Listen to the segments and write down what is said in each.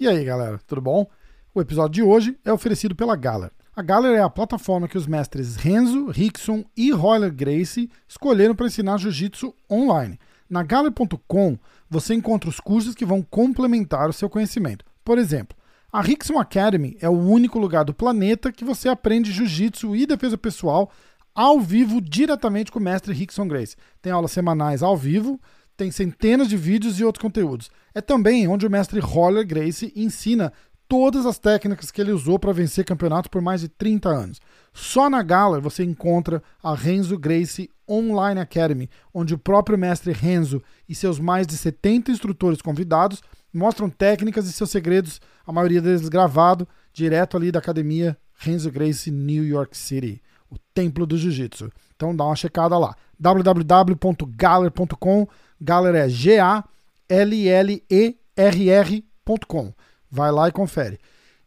E aí, galera, tudo bom? O episódio de hoje é oferecido pela Galler. A Galler é a plataforma que os mestres Renzo, Rickson e Royler Gracie escolheram para ensinar jiu-jitsu online. Na Galler.com você encontra os cursos que vão complementar o seu conhecimento. Por exemplo, a Rickson Academy é o único lugar do planeta que você aprende jiu-jitsu e defesa pessoal ao vivo diretamente com o mestre Rickson Gracie. Tem aulas semanais ao vivo, tem centenas de vídeos e outros conteúdos. É também onde o mestre Roller Gracie ensina todas as técnicas que ele usou para vencer campeonatos por mais de 30 anos. Só na Gala você encontra a Renzo Gracie Online Academy, onde o próprio mestre Renzo e seus mais de 70 instrutores convidados mostram técnicas e seus segredos, a maioria deles gravado direto ali da academia Renzo Gracie New York City, o templo do jiu-jitsu. Então dá uma checada lá. www.galer.com Galler é G-A-L-L-E-R-R.com. Vai lá e confere.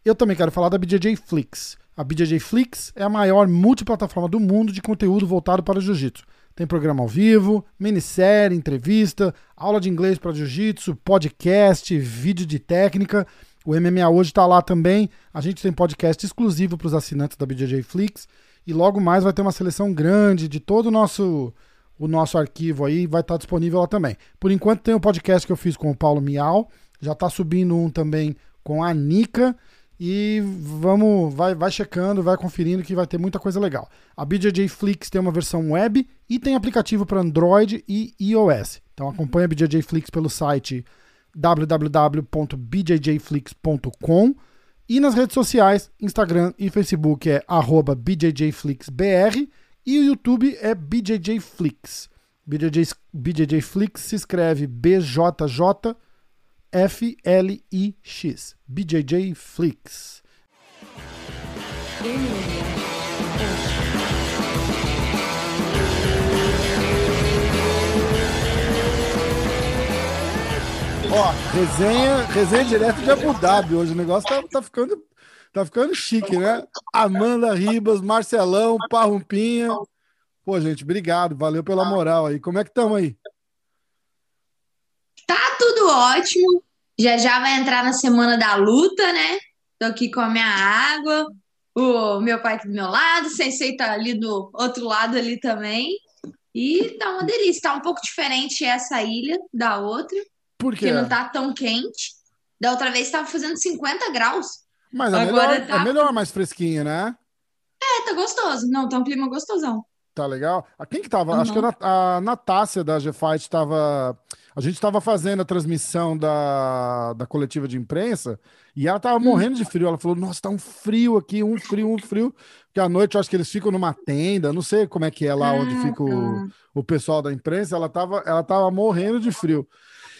Eu também quero falar da BJJ Flix. A BJJ Flix é a maior multiplataforma do mundo de conteúdo voltado para jiu-jitsu. Tem programa ao vivo, minissérie, entrevista, aula de inglês para jiu-jitsu, podcast, vídeo de técnica. O MMA hoje está lá também. A gente tem podcast exclusivo para os assinantes da BJJ Flix. E logo mais vai ter uma seleção grande de todo o nosso o nosso arquivo aí vai estar disponível lá também. Por enquanto tem o um podcast que eu fiz com o Paulo Miau, já está subindo um também com a Nika e vamos, vai, vai checando, vai conferindo que vai ter muita coisa legal. A BJJ Flix tem uma versão web e tem aplicativo para Android e iOS. Então acompanha a BJJ Flix pelo site www.bjjflix.com e nas redes sociais, Instagram e Facebook é BJJFlixBR e o YouTube é BJJ Flix. BJJ, BJJ Flix se escreve BJJ F-L-I-X. BJJ Flix. Ó, resenha, resenha direto de Abu Dhabi hoje. O negócio tá, tá ficando Tá ficando chique, né? Amanda Ribas, Marcelão, Parrumpinha. Pô, gente, obrigado. Valeu pela moral aí. Como é que estamos aí? Tá tudo ótimo. Já já vai entrar na semana da luta, né? Tô aqui com a minha água. O meu pai tá do meu lado, o Sensei tá ali do outro lado ali também. E tá uma delícia. Tá um pouco diferente essa ilha da outra. Por quê? Porque não tá tão quente. Da outra vez tava fazendo 50 graus. Mas é Agora melhor, tá... é melhor mais fresquinha, né? É, tá gostoso. Não, tá um clima gostosão. Tá legal. A quem que tava? Uhum. Acho que a, Natácia da G-Fight tava. A gente tava fazendo a transmissão da, da coletiva de imprensa e ela tava uhum. morrendo de frio. Ela falou: Nossa, tá um frio aqui, um frio, um frio. Porque à noite eu acho que eles ficam numa tenda, não sei como é que é lá onde ah, fica o, o pessoal da imprensa. Ela tava, ela tava morrendo de frio.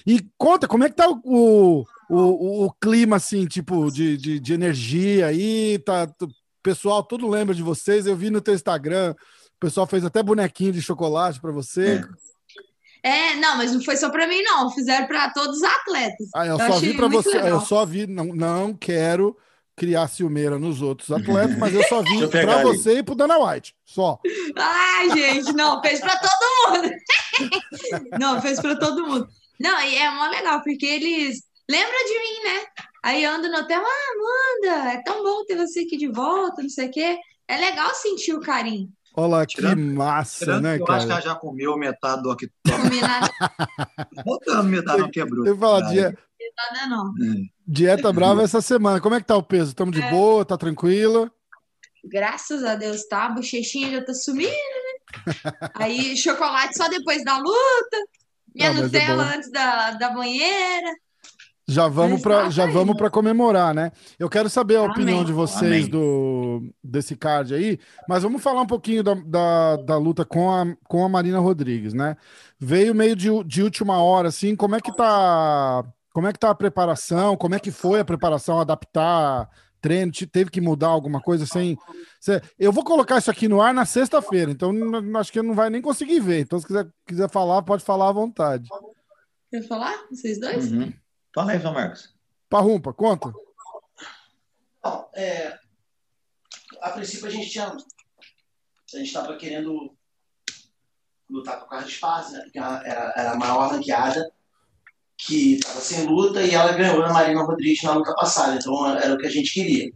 E conta, como é que tá o, o, o, o clima, assim, tipo, de, de, de, energia aí? Tá, o pessoal todo lembra de vocês. Eu vi no teu Instagram, o pessoal fez até bonequinho de chocolate para você. É. é, não, mas não foi só para mim, não. Fizeram para todos os atletas. Ah, eu, eu só vi para você. Legal. Eu só vi, não, não quero criar ciumeira nos outros atletas, mas eu só vi para você e pro Dana White, só. Ai, gente, não, fez para todo mundo. não, fez para todo mundo. Não, e é mó legal, porque eles lembram de mim, né? Aí ando no hotel, ah, Amanda, é tão bom ter você aqui de volta, não sei o quê. É legal sentir o carinho. Olha que tirando, massa, tirando né, eu cara? acho que ela já comeu metade do aqui. Comi nada. Botando metade não quebrou. Eu falo, dieta, Metade não. É. dieta brava essa semana. Como é que tá o peso? Estamos de é. boa? Tá tranquila? Graças a Deus, tá? A bochechinha já tá sumindo, né? Aí, chocolate só depois da luta. Minha ah, Nutella é antes da, da banheira. Já vamos para já vamos para comemorar, né? Eu quero saber a Amém. opinião de vocês do desse card aí, mas vamos falar um pouquinho da, da, da, luta com a, com a Marina Rodrigues, né? Veio meio de, de última hora, assim, como é que tá como é que tá a preparação? Como é que foi a preparação, adaptar treino, teve que mudar alguma coisa sem. Eu vou colocar isso aqui no ar na sexta-feira, então acho que não vai nem conseguir ver. Então, se quiser, quiser falar, pode falar à vontade. Quer falar? Vocês dois? Uhum. Fala aí, João Marcos. Parrumpa, conta. É, a princípio a gente tinha. A gente estava querendo lutar com o carro de espaço, né? Porque era, era a maior ranqueada. Que estava sem luta e ela ganhou a Marina Rodrigues na luta passada, então era o que a gente queria.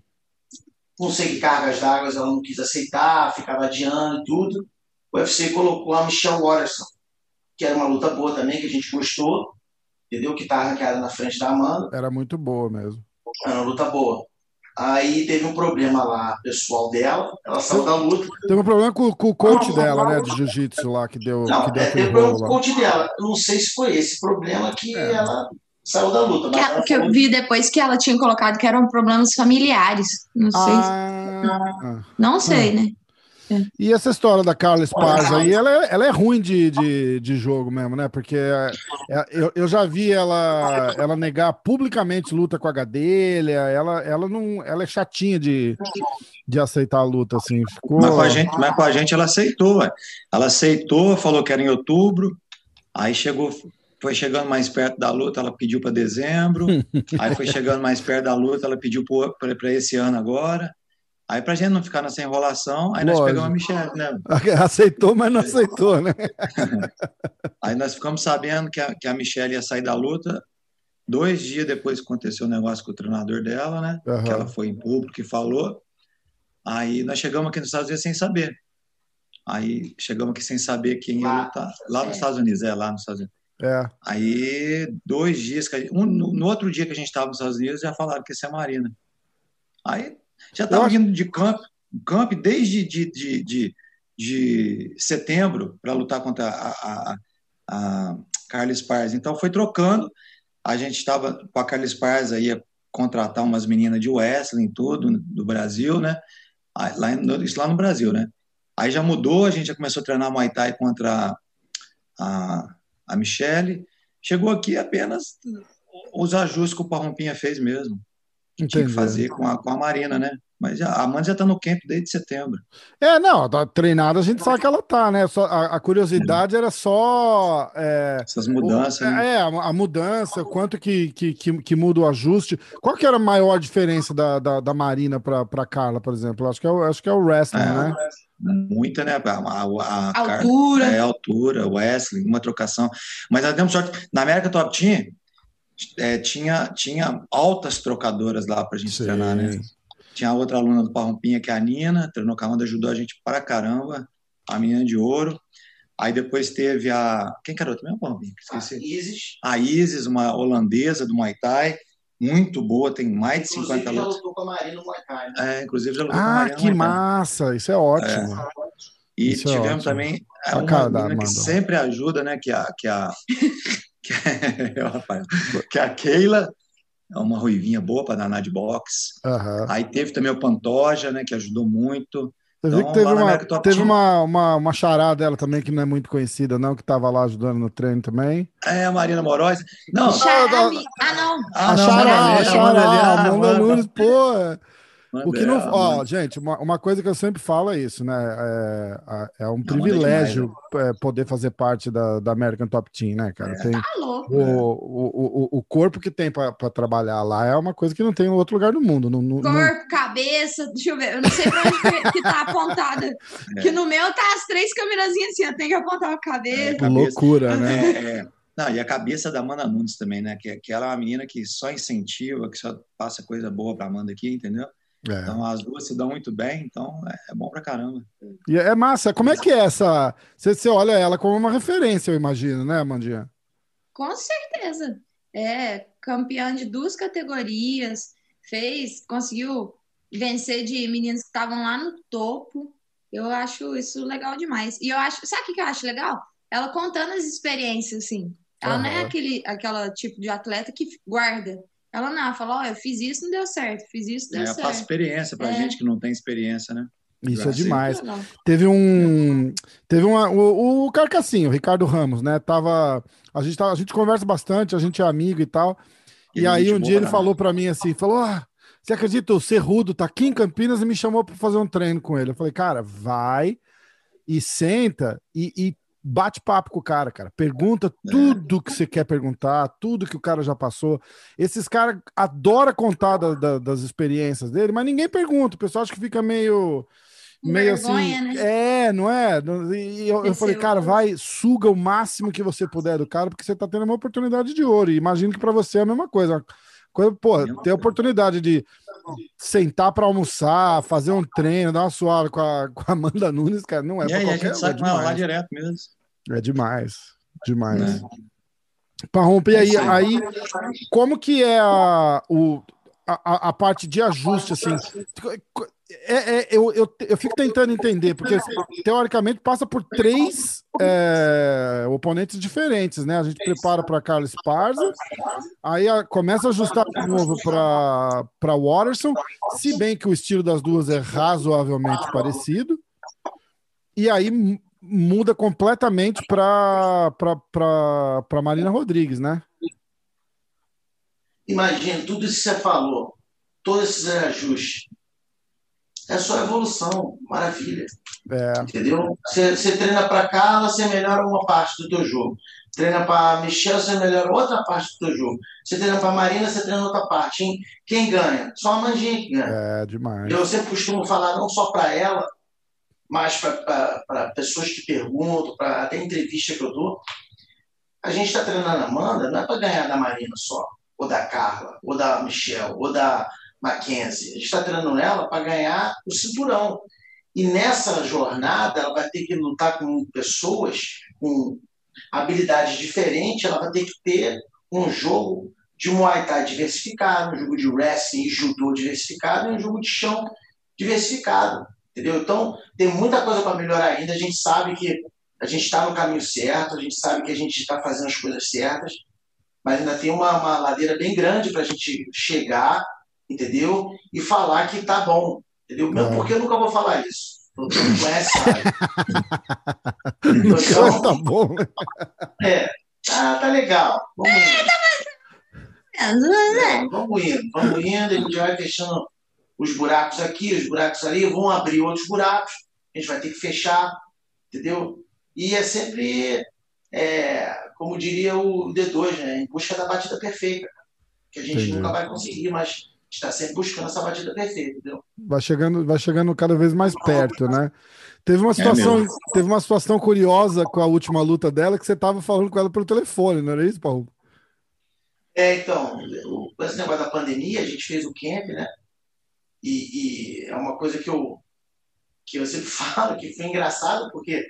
Não sei que cargas d'água ela não quis aceitar, ficava adiando e tudo. O UFC colocou a Michelle Watterson, que era uma luta boa também, que a gente gostou, entendeu? Que estava tá ranqueada na frente da Amanda. Era muito boa mesmo. Era uma luta boa. Aí teve um problema lá pessoal dela, ela saiu da luta. Teve um problema com, com o coach dela, né, de jiu-jitsu lá, que deu. Não, que deu é, teve problema com o coach dela. Eu não sei se foi esse problema que é. ela saiu da luta. Que, ela, que eu vi depois que ela tinha colocado que eram problemas familiares. Não sei. Ah, se... Não sei, ah. né? É. E essa história da Carla Esparza aí, ela é, ela é ruim de, de, de jogo mesmo, né? Porque é, é, eu, eu já vi ela, ela negar publicamente luta com a Gadelha, ela, ela, não, ela é chatinha de, de aceitar a luta, assim. Ficou... Mas, com a gente, mas com a gente ela aceitou, ué. ela aceitou, falou que era em outubro, aí chegou, foi chegando mais perto da luta, ela pediu para dezembro, aí foi chegando mais perto da luta, ela pediu para esse ano agora. Aí, pra gente não ficar nessa enrolação, aí Lógico. nós pegamos a Michelle, né? Aceitou, mas não aceitou, né? aí nós ficamos sabendo que a, que a Michelle ia sair da luta dois dias depois que aconteceu o negócio com o treinador dela, né? Uhum. Que ela foi em público e falou. Aí nós chegamos aqui nos Estados Unidos sem saber. Aí chegamos aqui sem saber quem ia lutar. Lá nos Estados Unidos, é, lá nos Estados Unidos. É. Aí, dois dias, gente, um, no, no, outro dia que a gente estava nos Estados Unidos, já falaram que isso é Marina. Aí já estava vindo de camp, camp desde de, de, de, de setembro para lutar contra a, a, a Carlos Pars. Então foi trocando. A gente estava com a Carlos Pars aí contratar umas meninas de wrestling tudo do Brasil, né? Lá, isso lá no Brasil, né? Aí já mudou, a gente já começou a treinar Muay Thai contra a, a Michelle. Chegou aqui apenas os ajustes que o Parrompinha fez mesmo. Entendi. Tinha que fazer com a, com a Marina, né? Mas a Amanda já está no camp desde setembro. É, não, tá treinada, a gente sabe que ela tá, né? Só, a, a curiosidade era só. É, Essas mudanças. O, né? É, a, a, mudança, quanto que, que, que, que, muda o ajuste. Qual que era a maior diferença da, da, da Marina para Carla, por exemplo? Acho que é, o, acho que é o wrestling, é, né? Muita, né? A, a, a altura. É, altura, wrestling, uma trocação. Mas nós demos sorte. Na América Top Team, é, tinha, tinha altas trocadoras lá para a gente Sim. treinar, né? Tinha outra aluna do Parrompinha, que é a Nina, treinou com a Amanda, ajudou a gente para caramba, a menina de ouro. Aí depois teve a. Quem que era outra mesmo, Parrompinha? Esqueci. A Isis. A Isis, uma holandesa do Muay Thai, muito boa, tem mais de inclusive, 50 lutas. já lutou com a Marina no Muay Thai. Né? É, inclusive já lutou ah, com a Marina que massa! Isso é ótimo. É. E isso é tivemos é também uma menina que sempre ajuda, né? Que a, que a, que, é, que a Keila é uma ruivinha boa para danar de boxe. Uhum. Aí teve também o Pantoja, né, que ajudou muito. Você então, que teve, uma, teve uma, uma, uma charada dela também, que não é muito conhecida, não, que estava lá ajudando no treino também. É, a Marina Moroz. Não, Charame. Ah, não. Ah, a Chará, a Chará, Amanda Nunes, pô. O que não. Ó, gente, uma, uma coisa que eu sempre falo é isso, né? É, é um privilégio demais, né? poder fazer parte da, da American Top Team, né, cara? É. Tem, tá louco. O, o, o, o corpo que tem para trabalhar lá é uma coisa que não tem em outro lugar do mundo. No, no, corpo, no... cabeça, deixa eu ver, eu não sei pra onde que tá apontada. É. Que no meu tá as três câmerazinhas assim, eu tenho que apontar a cabeça. É, cabeça. Loucura, né? É, é. Não, e a cabeça da Amanda Nunes também, né? Que, que ela é uma menina que só incentiva, que só passa coisa boa pra Amanda aqui, entendeu? É. Então as duas se dão muito bem, então é, é, bom pra caramba. E é massa. Como é que é essa? Você, você olha ela como uma referência, eu imagino, né, Amandinha? Com certeza. É, campeã de duas categorias, fez, conseguiu vencer de meninos que estavam lá no topo. Eu acho isso legal demais. E eu acho, sabe o que eu acho legal? Ela contando as experiências, assim. Ela uhum. não é aquele aquela tipo de atleta que guarda. Ela não, ela fala, ó, oh, eu fiz isso, não deu certo, fiz isso, deu é, certo. Faz experiência pra é. gente que não tem experiência, né? Isso é demais. Teve um. Teve uma, o, o Carcassinho, o Ricardo Ramos, né? Tava. A gente, tava, a gente conversa bastante, a gente é amigo e tal. E, e aí um dia ele falou para mim assim: falou, ah, você acredita, o Cerrudo tá aqui em Campinas e me chamou para fazer um treino com ele. Eu falei, cara, vai e senta e, e bate papo com o cara, cara. Pergunta é. tudo que você quer perguntar, tudo que o cara já passou. Esses caras adoram contar da, da, das experiências dele, mas ninguém pergunta. O pessoal acha que fica meio. meio vergonha, assim. Né? É, não é? E eu, eu falei, cara, vai, suga o máximo que você puder do cara, porque você tá tendo uma oportunidade de ouro. E imagino que para você é a mesma coisa. Coisa, pô, ter a oportunidade de sentar para almoçar, fazer um treino, dar uma suada com a, com a Amanda Nunes, cara, não é, é pra qualquer a gente sai é com ela lá direto mesmo. É demais, demais. É. Para romper aí, aí, como que é a, o, a, a parte de ajuste, assim? É, é, eu, eu, eu fico tentando entender, porque teoricamente passa por três é, oponentes diferentes, né? A gente prepara para Carlos Parza, aí a, começa a ajustar de novo para Waterson, se bem que o estilo das duas é razoavelmente parecido, e aí muda completamente para Marina Rodrigues, né? Imagina, tudo isso que você falou, todos esses ajustes é só evolução, maravilha. É. Entendeu? Você, você treina para cá, você melhora uma parte do teu jogo. Treina para Michel, você melhora outra parte do teu jogo. Você treina para Marina, você treina outra parte. Hein? Quem ganha? Só a Mandinha que ganha. É, demais. Eu sempre costumo falar não só para ela, mas para pessoas que perguntam, para até entrevista que eu dou. A gente está treinando a Amanda, não é para ganhar da Marina só, ou da Carla, ou da Michelle, ou da Mackenzie. A gente está treinando ela para ganhar o cinturão. E nessa jornada, ela vai ter que lutar com pessoas com habilidades diferentes, ela vai ter que ter um jogo de Muay Thai diversificado, um jogo de wrestling e judô diversificado e um jogo de chão diversificado. Entendeu? Então, tem muita coisa para melhorar ainda. A gente sabe que a gente está no caminho certo, a gente sabe que a gente está fazendo as coisas certas, mas ainda tem uma, uma ladeira bem grande para a gente chegar entendeu? E falar que tá bom, entendeu? Mesmo é. porque eu nunca vou falar isso. Todo mundo conhece, sabe? então, tá bom. É, ah, tá legal. Vamos indo. É, vamos indo, vamos indo, a gente vai fechando os buracos aqui, os buracos ali, vão abrir outros buracos, a gente vai ter que fechar, entendeu? E é sempre, é, como diria o D2, né, em busca da batida perfeita, que a gente Entendi. nunca vai conseguir, mas está sempre buscando essa batida perfeita, entendeu? Vai chegando, vai chegando cada vez mais perto, né? Teve uma é situação, é teve uma situação curiosa com a última luta dela que você estava falando com ela pelo telefone, não era isso, Paulo? É, então, com esse negócio da pandemia, a gente fez o camp, né? E, e, é uma coisa que eu que eu sempre falo que foi engraçado porque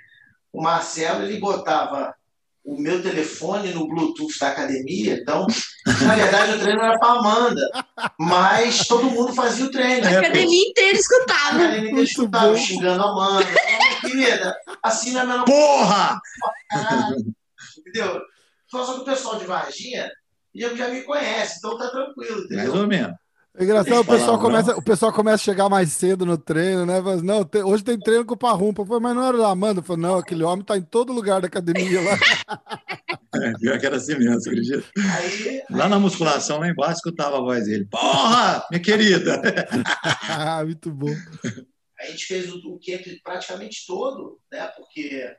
o Marcelo ele botava o meu telefone no Bluetooth da academia, então, na verdade, o treino era para Amanda, mas todo mundo fazia o treino. A né? academia inteira escutava. A academia inteira escutava, bom. xingando a Amanda. querida, assim não é melhor. Porra! entendeu? Só que o pessoal de Varginha já me conhece, então tá tranquilo, entendeu? Mais ou menos. É engraçado, o pessoal, começa, o pessoal começa a chegar mais cedo no treino, né? Mas, não, tem, hoje tem treino com o Parrumpa. Falei, mas não era da Amanda? Falei, não, aquele homem tá em todo lugar da academia lá. É, pior que era assim mesmo, você acredita? Aí, lá na musculação, lá embaixo, escutava a voz dele. Porra, minha querida! ah, muito bom. A gente fez o, o camp praticamente todo, né? Porque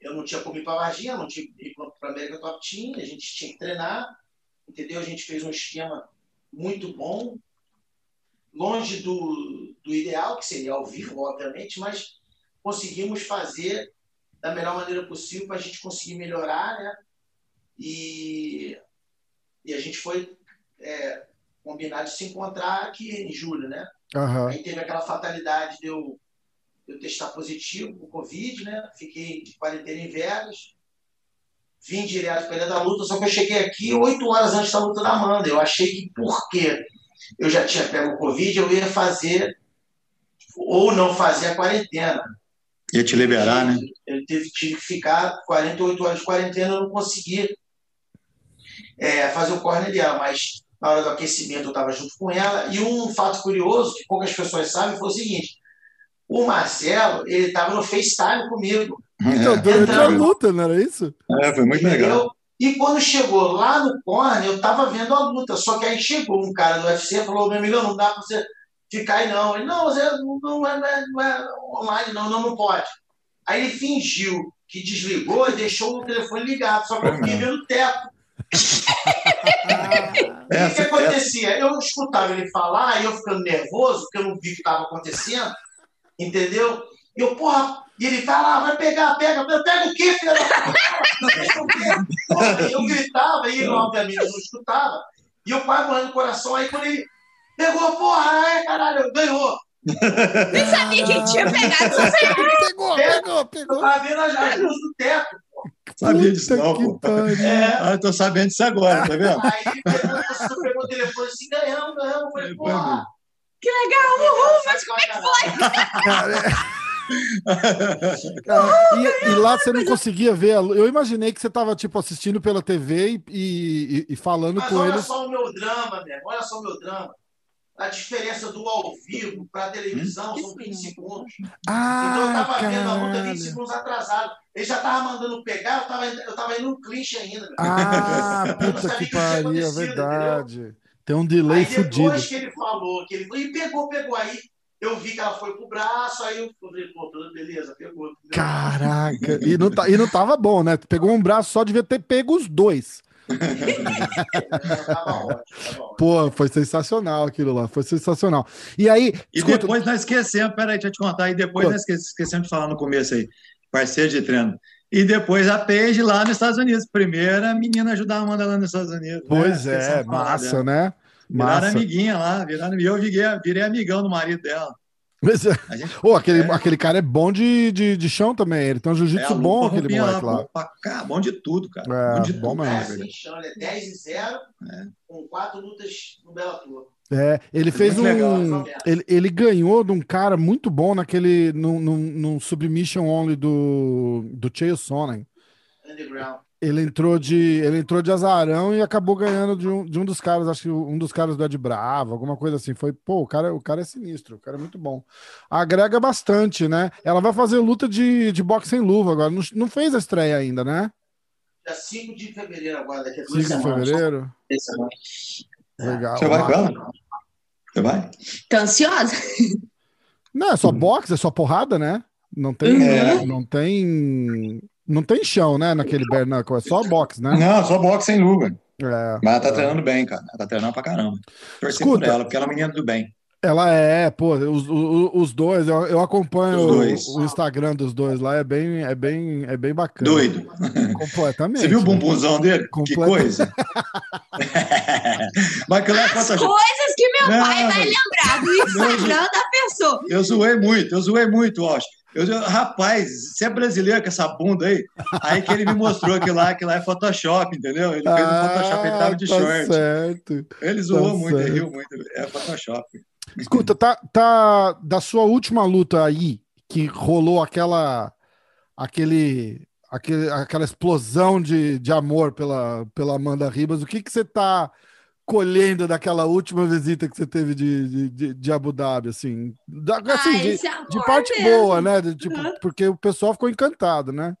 eu não tinha como ir para Varginha, não tinha ir para América Top Team, a gente tinha que treinar, entendeu? A gente fez um esquema muito bom, longe do, do ideal, que seria ao vivo, obviamente, mas conseguimos fazer da melhor maneira possível para a gente conseguir melhorar, né? E, e a gente foi é, combinado de se encontrar aqui em julho, né? Uhum. Aí teve aquela fatalidade de eu, de eu testar positivo com Covid, né? Fiquei de quarentena em Vegas vim direto para a da luta, só que eu cheguei aqui oito horas antes da luta da Amanda. Eu achei que porque eu já tinha pego o Covid, eu ia fazer ou não fazer a quarentena. Ia te liberar, né? Eu tive, tive que ficar 48 horas de quarentena, eu não consegui é, fazer o corner dela, mas na hora do aquecimento eu estava junto com ela. E um fato curioso, que poucas pessoas sabem, foi o seguinte: o Marcelo, ele estava no FaceTime comigo. Então, durante a luta, não era isso? É, foi muito Entendeu? legal. E quando chegou lá no corner, eu tava vendo a luta. Só que aí chegou um cara do UFC e falou: meu amigo, não dá para você ficar aí não. Ele, não, você não é, não, é, não é online, não, não, não pode. Aí ele fingiu que desligou e deixou o telefone ligado, só que eu fiquei vendo o teto. o que, que acontecia? Eu escutava ele falar e eu ficando nervoso, porque eu não vi o que estava acontecendo. Entendeu? E eu, porra, e ele vai lá, vai pegar, pega, pega o quê, filha da puta? eu gritava, e ele, obviamente, não escutava. E eu quase morrendo no coração. Aí quando ele pegou, porra, é, caralho, ganhou. Nem sabia que tinha pegado. Pegou, pegou, pegou. Eu tava vendo as, luzes do teto. Sabia disso, não, pô. pariu. É. Ah, eu tô sabendo disso agora, tá vendo? Aí ele pegou, pegou o telefone assim, ganhamos, ganhamos. Eu falei, porra. Que legal, uhul, mas como é que foi? É- e, e lá você não conseguia ver. Eu imaginei que você tava, tipo, assistindo pela TV e, e- e falando Mas com olha eles. só o meu drama, velho. Olha só o meu drama. A diferença do ao vivo para a televisão são 20 segundos. Então eu Ah, tava vendo a luta 20 caralho. segundos atrasado. Ele já tava mandando pegar, eu tava, eu tava indo no clinch ainda. velho. Ah, puta que pariu, é verdade. Tem um delay Aí depois fudido. que ele falou, que ele foi e pegou, pegou. Aí eu vi que ela foi pro braço, aí eu falei, pô, tudo beleza, pegou. entendeu? Caraca. E não, tá- e não tava bom, né? Pegou um braço só, devia ter pego os dois. É, tava ótimo, tava ótimo. Pô, foi sensacional aquilo lá. Foi sensacional. E aí, E escuta, depois nós esquecemos, peraí, deixa eu te contar, e depois Conta. nós esque- esquecemos de falar no começo aí, parceiro de treino. E depois a Paige lá nos Estados Unidos. Primeira menina a ajudar a Amanda lá nos Estados Unidos. pois né? é, falar massa, né? Viraram Massa. amiguinha lá, viraram, eu virei, virei amigão do marido dela. Mas, é- gente Ô, aquele, É. aquele cara é bom de, de, de chão também. Ele tem um é, jiu-jitsu a bom, aquele moleque lá. bom, pra cá, bom de tudo, cara. É, bom de bom tudo, mesmo. É, sem chão, ele é 10 e 0, com quatro lutas no Bellator. É, ele fez Muito legal, um. Ele, ele ganhou de um cara muito bom naquele. Num, num, num submission only do, do Chael Sonnen. Underground. Ele entrou de. Ele entrou de azarão e acabou ganhando de um, de um dos caras, acho que um dos caras do Ed Bravo, alguma coisa assim. Foi, pô, o cara, o cara é sinistro, o cara é muito bom. Agrega bastante, né? Ela vai fazer luta de, de boxe sem luva agora. Não, não fez a estreia ainda, né? Dia 5 de fevereiro agora, daqui a 5 duas de semanas. fevereiro. Semanas. Legal. Você vai com ela? Você vai? Tô ansiosa. Não, é só boxe, é só porrada, né? Não tem. É. Não tem. Não tem chão, né? Naquele bare knuckle, é só boxe, né? Não, só boxe sem luva. É. Mas ela tá treinando bem, cara. Ela tá treinando pra caramba. Torci Escuta. por ela, porque ela é uma menina do bem. Ela é, pô, os, os, os dois, eu, eu acompanho dois. O, o Instagram dos dois lá, é bem, é bem, é bem bacana. Doido. Completamente. Você viu o bumbumzão dele? Que coisa. Mas lá é As coisas que meu Não, pai vai lembrar do Instagram da pessoa. Eu zoei muito, eu zoei muito, Osh. Eu, eu- rapaz, você é brasileiro com essa bunda aí? Aí que ele me mostrou que lá, que lá é Photoshop, entendeu? Ele fez um Photoshop, ele tava de tá short. certo. Ele zoou Tá muito, ele certo. riu muito. É Photoshop. Escuta, tá, tá da sua última luta aí, que rolou aquela, aquele, aquele, aquela explosão de, de amor pela, pela Amanda Ribas, o que que você tá colhendo daquela última visita que você teve de, de, de- de Abu Dhabi, assim? Da, assim, ah, de, esse amor de parte mesmo. boa, né? De, tipo, Uhum. porque o pessoal ficou encantado, né?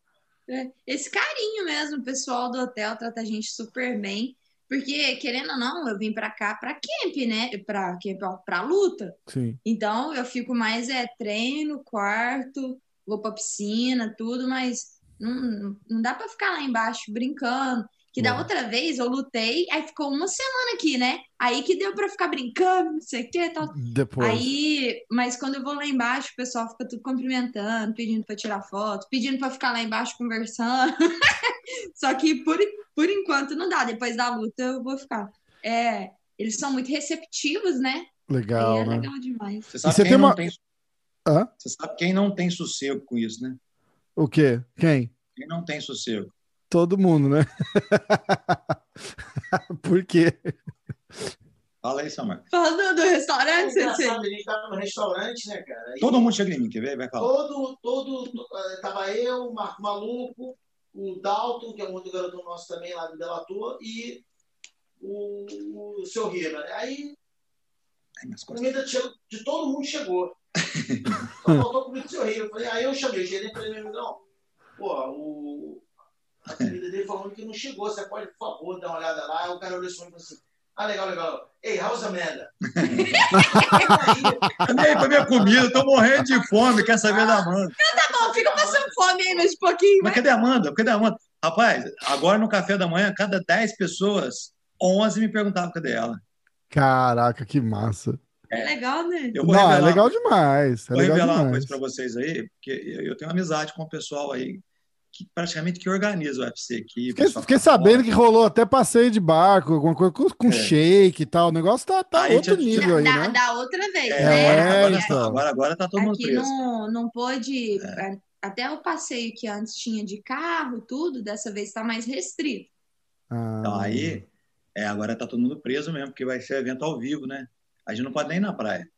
É, Esse carinho mesmo, o pessoal do hotel trata a gente super bem. Porque, querendo ou não, eu vim pra cá pra camp, né? Pra, camp, ó, pra luta. Sim. Então, eu fico mais é treino, quarto, vou pra piscina, tudo, mas não, não dá pra ficar lá embaixo brincando. Que da Uhum. outra vez eu lutei, aí ficou uma semana aqui, né? Aí que deu pra ficar brincando, não sei o que tal. Depois. Aí, mas quando eu vou lá embaixo, o pessoal fica tudo cumprimentando, pedindo pra tirar foto, pedindo pra ficar lá embaixo conversando. Só que por, por enquanto não dá. Depois da luta eu vou ficar. É, eles são muito receptivos, né? Legal, Aí é né? legal demais. Você sabe, você quem tem não uma- tem, Hã? você sabe quem não tem sossego com isso, né? O quê? Quem? Quem não tem sossego. Todo mundo, né? Por quê? Fala aí, Samar. Falando do É restaurante, você engraçado, a gente tava no restaurante, né, cara? Aí Todo mundo chega em mim, quer ver? Vai falar. todo, todo, eh, tava eu, o Marco Maluco, o Dalton, que é um outro garoto nosso também lá do Delator, e o, o seu Riva. né? Aí Ai, minhas comida chegou- de todo mundo chegou. Só faltou comida do seu falei, aí eu chamei o gerente e falei, meu amigão, pô, o, a comida dele falando que não chegou, você pode, por favor, dar uma olhada lá. Aí o cara olhou assim e falou assim, ah, legal, legal. Ei, how's Amanda? Aí, Nem pra minha comida, eu tô morrendo de fome, quer saber da Amanda. Tá bom, fica passando fome aí mais um pouquinho. Mas cadê a Amanda? Cadê a Amanda? Rapaz, agora no café da manhã, cada 10 pessoas, 11 me perguntavam cadê ela. Caraca, que massa. É legal, né? Eu vou Não, é revelar, legal demais. É vou legal revelar uma demais. coisa pra vocês aí, porque eu tenho amizade com o pessoal aí que praticamente que organiza o UFC aqui. Fiquei, fiquei que tá sabendo que rolou até passeio de barco, alguma coisa com, com É. shake e tal. O negócio tá, tá Aí outro nível aí, da, né? da outra vez, É, né? agora, É, então. agora, agora tá todo mundo Aqui preso. não, não pôde. a- Até o passeio que antes tinha de carro tudo, dessa vez está mais restrito. Ah, Então, aí, é, agora tá todo mundo preso mesmo, porque vai ser evento ao vivo, né? A gente não pode nem ir na praia.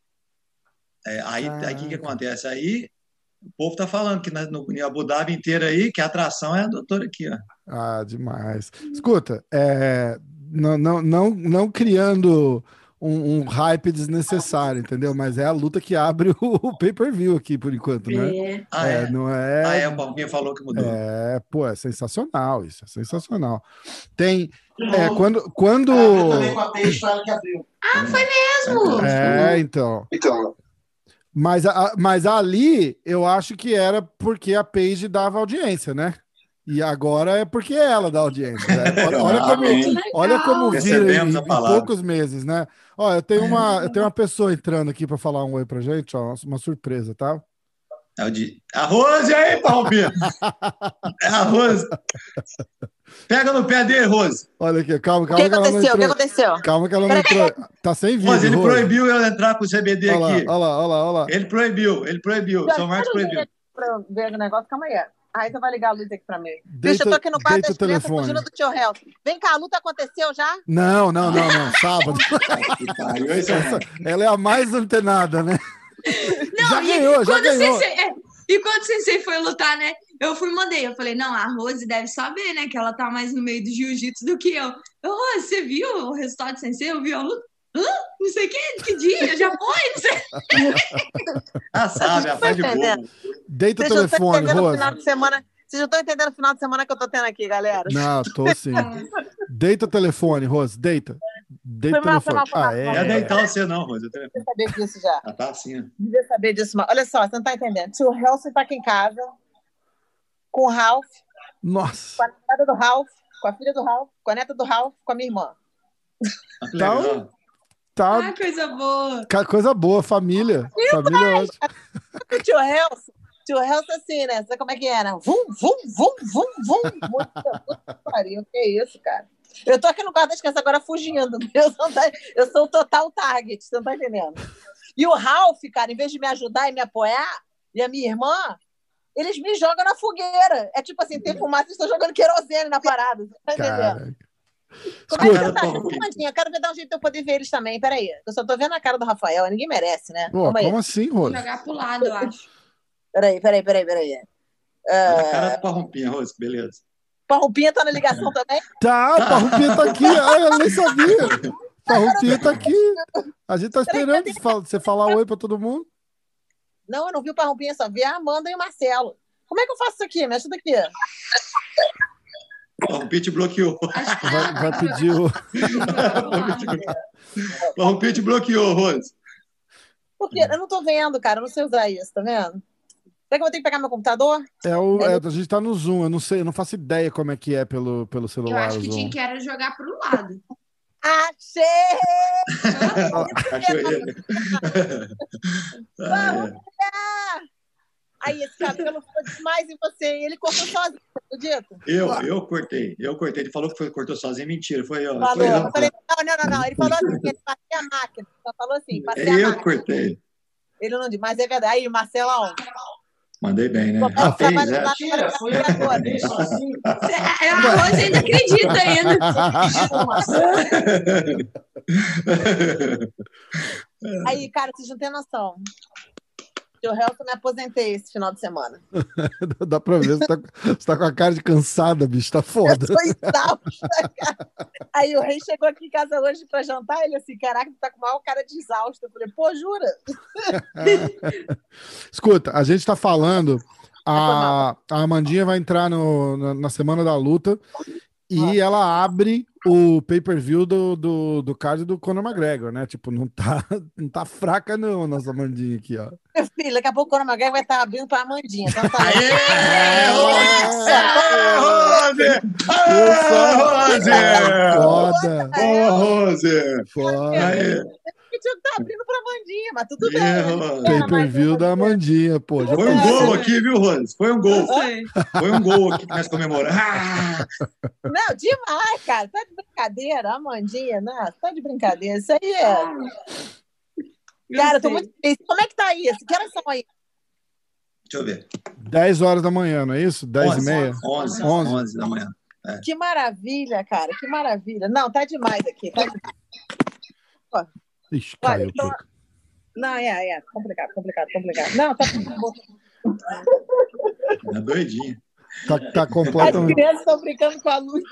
É, aí, aí o que, que acontece? Aí, o povo tá falando que na, no, em Abu Dhabi inteira aí, que a atração é a doutora aqui, ó. Ah, demais. Escuta, é, não, não, não, não criando um, um hype desnecessário, entendeu? Mas é a luta que abre o, o pay-per-view aqui, por enquanto, né? É. Ah, É, é? não Ah, é. é, o Paulinho falou que mudou. É, pô, é sensacional isso, é sensacional. Tem, é, quando, quando, também com a que abriu. Ah, foi mesmo! é, então, Então, mas, a- mas ali eu acho que era porque a Paige dava audiência, né? E agora é porque ela dá audiência. né? Olha, olha como, olha como vira em, em poucos meses, né? Ó, eu tenho uma, eu tenho uma pessoa entrando aqui para falar um oi pra gente, ó, uma surpresa, tá? É o de. A Rose aí, Palpinho! É a Rose. Pega no pé dele, Rose. Olha aqui, calma, O calma que que aconteceu? O que aconteceu? Calma que ela não entrou. Tá sem vídeo. Rose, ele Rose. proibiu eu entrar com o CBD Olha lá, aqui. olha lá, olha lá, olha lá. Ele proibiu, ele proibiu. São Marcos proibiu. Ver o negócio, calma aí. Aí você vai ligar a luz aqui pra mim. Deita, Bicho, eu tô aqui no quarto das o crianças telefone. fugindo do tio Hel. Vem cá, a luta aconteceu já? Não, não, não, não. Sábado. Que pariu, esse é o Marcos. Ela é a mais antenada, né? Não, já e ganhou, já quando o ganhou. Sensei, é, e quando o Sensei foi lutar, né? Eu fui e mandei. Eu falei, não, a Rose deve saber, né? Que ela tá mais no meio do jiu-jitsu do que eu. Eu, Rose, você viu o resultado do Sensei? Eu vi a luta. Hã? Não sei o que, que dia? Já foi? Não sei. Ah, sabe, a faz de bobo. Deita o Vocês não estão telefone, entendendo o Rose. final de semana. Vocês não estão entendendo o final de semana que eu tô tendo aqui, galera. Não, tô sim. Deita o telefone, Rose. Deita. Deita o Foi mal, foi mal, Ah, foi Não é é. deitar você, não, Rose. Devia saber disso já. Ah, tá assim, ó. Devia saber disso. Mas olha só, você não tá entendendo. Tio Helson tá aqui em casa com o Ralph, Nossa. com a neta do Ralph, com a filha do Ralph, com a neta do Ralph, com a minha irmã. Ah, que Tá. Tá Ah, coisa boa. coisa boa, família. Família é ótima. O tio Helson, tio Helson assim, né? Sabe como é que era? Vum, vum, vum, vum, vum. Muita puta que pariu. Que isso, cara? Eu tô aqui no quarto das crianças agora fugindo. Eu sou, eu sou o total target, você não tá entendendo? E o Ralph, cara, em vez de me ajudar e me apoiar, e a minha irmã, eles me jogam na fogueira. É tipo assim, tem fumaça, eles estão jogando querosene na parada. Você tá entendendo? Cara. Como é que tá? Eu quero ver dar um jeito de eu poder ver eles também. Peraí. Eu só tô vendo a cara do Rafael. Ninguém merece, né? Pô, aí. como assim, Vou Rose? jogar pro lado, eu acho. Peraí, peraí, peraí, peraí. Olha a Uh, cara do Parrompinha, Rose, beleza. Parrupinha tá na ligação também? Tá, o Parrupinha tá aqui. Ai, eu nem sabia. Parrupinha tá aqui. A gente tá esperando você fal- você falar oi pra todo mundo. Não, eu não vi o Parrupinha, só vi a Amanda e o Marcelo. Como é que eu faço isso aqui? Me ajuda aqui. O Parrompinha te bloqueou. Vai, vai pedir o. O Parrompinha te bloqueou, Rose. Porque eu não tô vendo, cara. Eu não sei usar isso, tá vendo? Será que eu vou ter que pegar meu computador? É o é, a gente tá no Zoom, eu não sei, eu não faço ideia como é que é pelo, pelo Eu celular. acho o que Zoom. tinha que era jogar pro lado. Achei! Achou ele. Ah, é. Aí, esse cabelo ficou demais em você. Ele cortou sozinho, acredita? Eu, eu cortei, eu cortei. Ele falou que foi, cortou sozinho. Mentira, foi eu. Falou. Foi eu, Eu falei, não, não, não, não. Ele falou assim, ele passei a máquina. Só falou assim, passei a eu máquina. cortei. Ele não disse, mas é verdade. Aí, Marcelo, aonde? Mandei bem, né? É Ah, fez, é. lá Mentira, foi eu agora? que sozinho. A Rose ainda acredita ainda. Aí, cara, vocês não têm noção. Eu realmente me aposentei esse final de semana. Dá pra ver, você tá, você tá com a cara de cansada, bicho, tá Eu foda. tô exausta, cara. Aí o rei chegou aqui em casa hoje pra jantar, ele assim, caraca, tu tá com maior cara de exausto. Eu falei, pô, jura? Escuta, a gente tá falando, a, a Amandinha vai entrar no, na, na semana da luta e ela abre o pay-per-view do, do, do card do Conor McGregor, né? Tipo, não tá, não tá fraca não, nossa Amandinha aqui, ó. Meu filho, daqui a pouco o Conor McGregor vai estar abrindo pra Amandinha. Então tá Aê, Rose! Aê, Rose! Foda, Boa, Rose! foda. Aê. O Tiago tá abrindo pra Amandinha, mas tudo bem. Pay per view da Amandinha, pô. Já Foi um gol aqui, viu, Rose? Foi um gol. Foi um gol aqui que nós comemoramos. Ah! Não, demais, cara. Tá de brincadeira, Amandinha, né? Tá de brincadeira. Isso aí é. Cara, eu tô muito feliz. Como é que tá isso? Que horas são aí? Deixa eu ver. 10 horas da manhã, não é isso? 10 e meia? 11, 11. 11 da manhã. Que maravilha, cara. Que maravilha. Não, tá demais aqui. Tá demais. Ixi, caiu então- tudo. Não, é, é. Complicado, complicado, complicado. Não, tá É doidinho. Tá, tá As completamente. crianças estão brincando com a luz.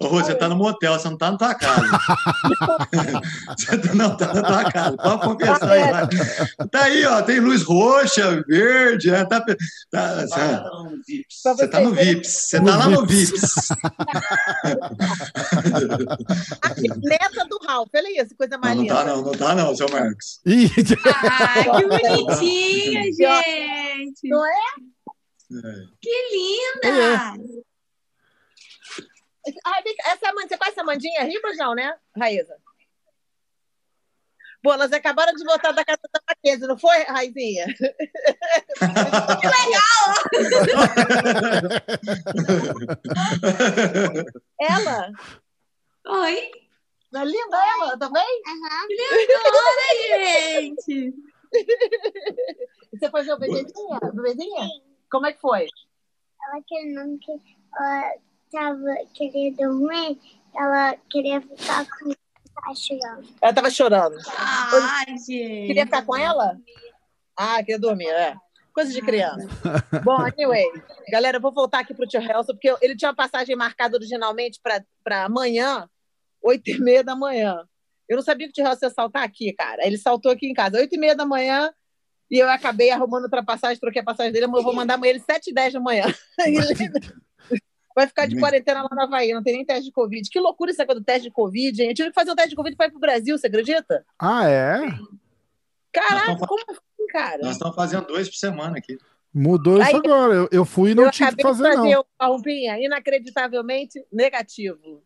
Ô, você tá no motel, você não tá na tua casa. você tá- não tá na tua casa. Pode confessar aí. vai. Tá aí, ó. Tem luz roxa, verde. é, tá, tá- Vai tá você tá no. VIPs. Você tá lá no VIPs. Aqui, neta do Ralph. Olha isso, coisa Não, mais não linda. tá, não. Não tá, não, seu Marcos. Ah, que bonitinha, gente. Não é? Que linda. Cá, essa Amandinha, você conhece a Amandinha Ribas, não, né, Raíza? Pô, elas acabaram de voltar da casa da Mackenzie, não foi, Raizinha? Ela? Oi. Não é linda ela também? Que lindona, gente. Você foi ver o bebezinha? O bebezinha? Como é que foi? ela que ela tava querendo dormir, ela queria ficar com tá chorando. Ela tava chorando. Ai, gente. Queria ficar com ela? Ah, queria dormir, é. Coisa de criança. Bom, anyway, galera, eu vou voltar aqui pro tio Helson, porque ele tinha uma passagem marcada originalmente para amanhã, oito e meia da manhã. Eu não sabia que o tio Helson ia saltar aqui, cara. Ele saltou aqui em casa, oito e meia da manhã, e eu acabei arrumando outra passagem, troquei a passagem dele, mas eu vou mandar amanhã ele sete e dez da manhã. Vai ficar de quarentena lá na Havaí, não tem nem teste de Covid. Que loucura essa coisa do teste de Covid, gente. Eu tive que fazer um teste de Covid para ir pro Brasil, você acredita? Ah, é? Caraca, como assim, cara? Nós estamos fazendo dois por semana aqui. Mudou isso Aí- agora. Eu, eu fui e não eu tive que fazer, de fazer não. Palmpinha, inacreditavelmente negativo.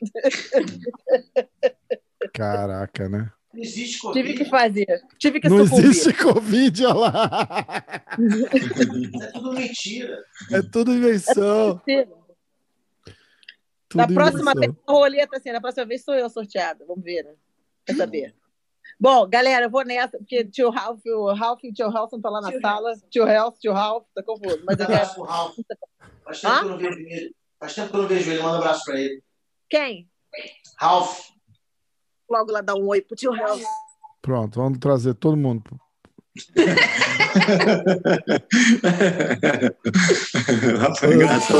Caraca, né? Não existe Tive que Covid. fazer. Tive que Não sucumbir. existe Covid, olha lá. É tudo mentira. É tudo invenção. Tudo Da próxima vez, a roleta assim, da próxima vez sou eu sorteada. Vamos ver, né? Vai saber. Bom, galera, eu vou nessa, porque tio Ralph, o Ralph e o tio Helson estão lá na Tio sala. Tio Helson, tio Ralph, tá confuso. Mas eu um abraço pro Ralf. Faz tempo que eu não vejo ele. Faz tempo que eu não vejo ele. Manda um abraço pra ele. Quem? Ralf. Logo lá dar um oi pro tio Helson. Pronto, vamos trazer todo mundo.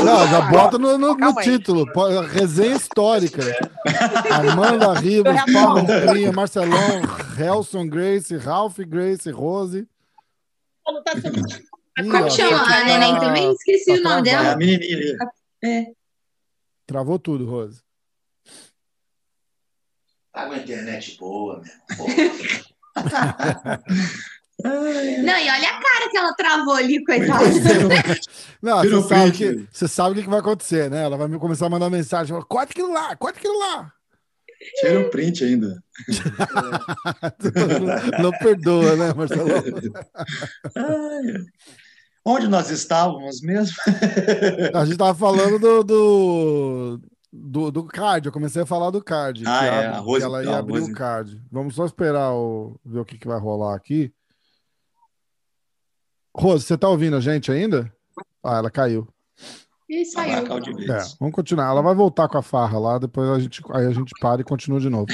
Não, já bota no, no- no título. Resenha histórica. Amanda Rivas, Paulo Cunha, Marcelão, Helson Grace, Ralph Grace, Rose. Tá Como ó, chama tá- a neném também? Esqueci tá o nome É a dela. menininha ali. É. Travou tudo, Rose. Tá com a internet boa, meu. Não, e olha a cara que ela travou ali, coitada. Não, você sabe, print. que, você sabe o que vai acontecer, né? Ela vai me começar a mandar mensagem. Corta aquilo lá, corta aquilo lá. Tira o print ainda. Não perdoa, né, Marcelo? Onde nós estávamos mesmo? A gente tava falando do, do, do, do card. Eu comecei a falar do card. Ah, que, é, abre- a Rose- que ela ia a abrir Rose- o card. Vamos só esperar o, ver o que, que vai rolar aqui. Rose, você tá ouvindo a gente ainda? Ah, ela caiu. E saiu. É, vamos continuar. Ela vai voltar com a farra lá, depois a gente, aí a gente para e continua de novo.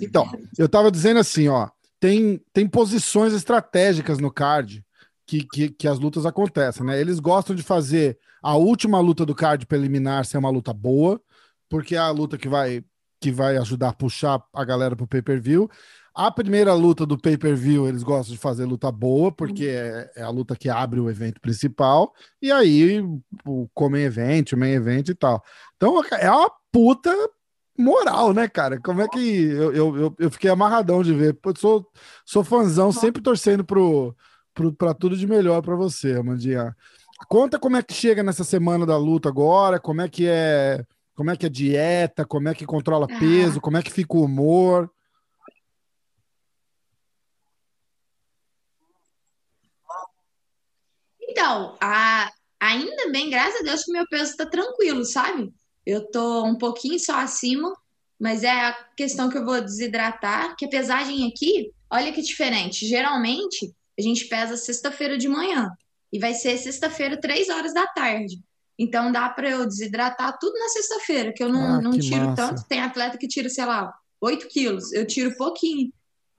Então, eu tava dizendo assim, ó, tem, tem posições estratégicas no card que, que, que as lutas acontecem, né? Eles gostam de fazer a última luta do card preliminar ser uma luta boa, porque é a luta que vai, que vai ajudar a puxar a galera pro pay-per-view. A primeira luta do pay-per-view, eles gostam de fazer luta boa, porque é, é a luta que abre o evento principal, e aí o come event, o main event e tal. Então é uma puta moral, né, cara? Como é que eu, eu, eu, fiquei amarradão de ver. Eu sou, sou fãzão, sempre torcendo pro, pro, pra tudo de melhor pra você, Amandinha. Conta como é que chega nessa semana da luta agora, como é que é, como é que é dieta, como é que controla Ah. peso, como é que fica o humor. Então, a, ainda bem, graças a Deus, que meu peso tá tranquilo, sabe? Eu tô um pouquinho só acima, mas é a questão que eu vou desidratar, que a pesagem aqui, olha que diferente. Geralmente, a gente pesa sexta-feira de manhã e vai ser sexta-feira, três horas da tarde. Então dá para eu desidratar tudo na sexta-feira, que eu não, Ah, não tiro massa. tanto. Tem atleta que tira, sei lá, 8 quilos. Eu tiro pouquinho.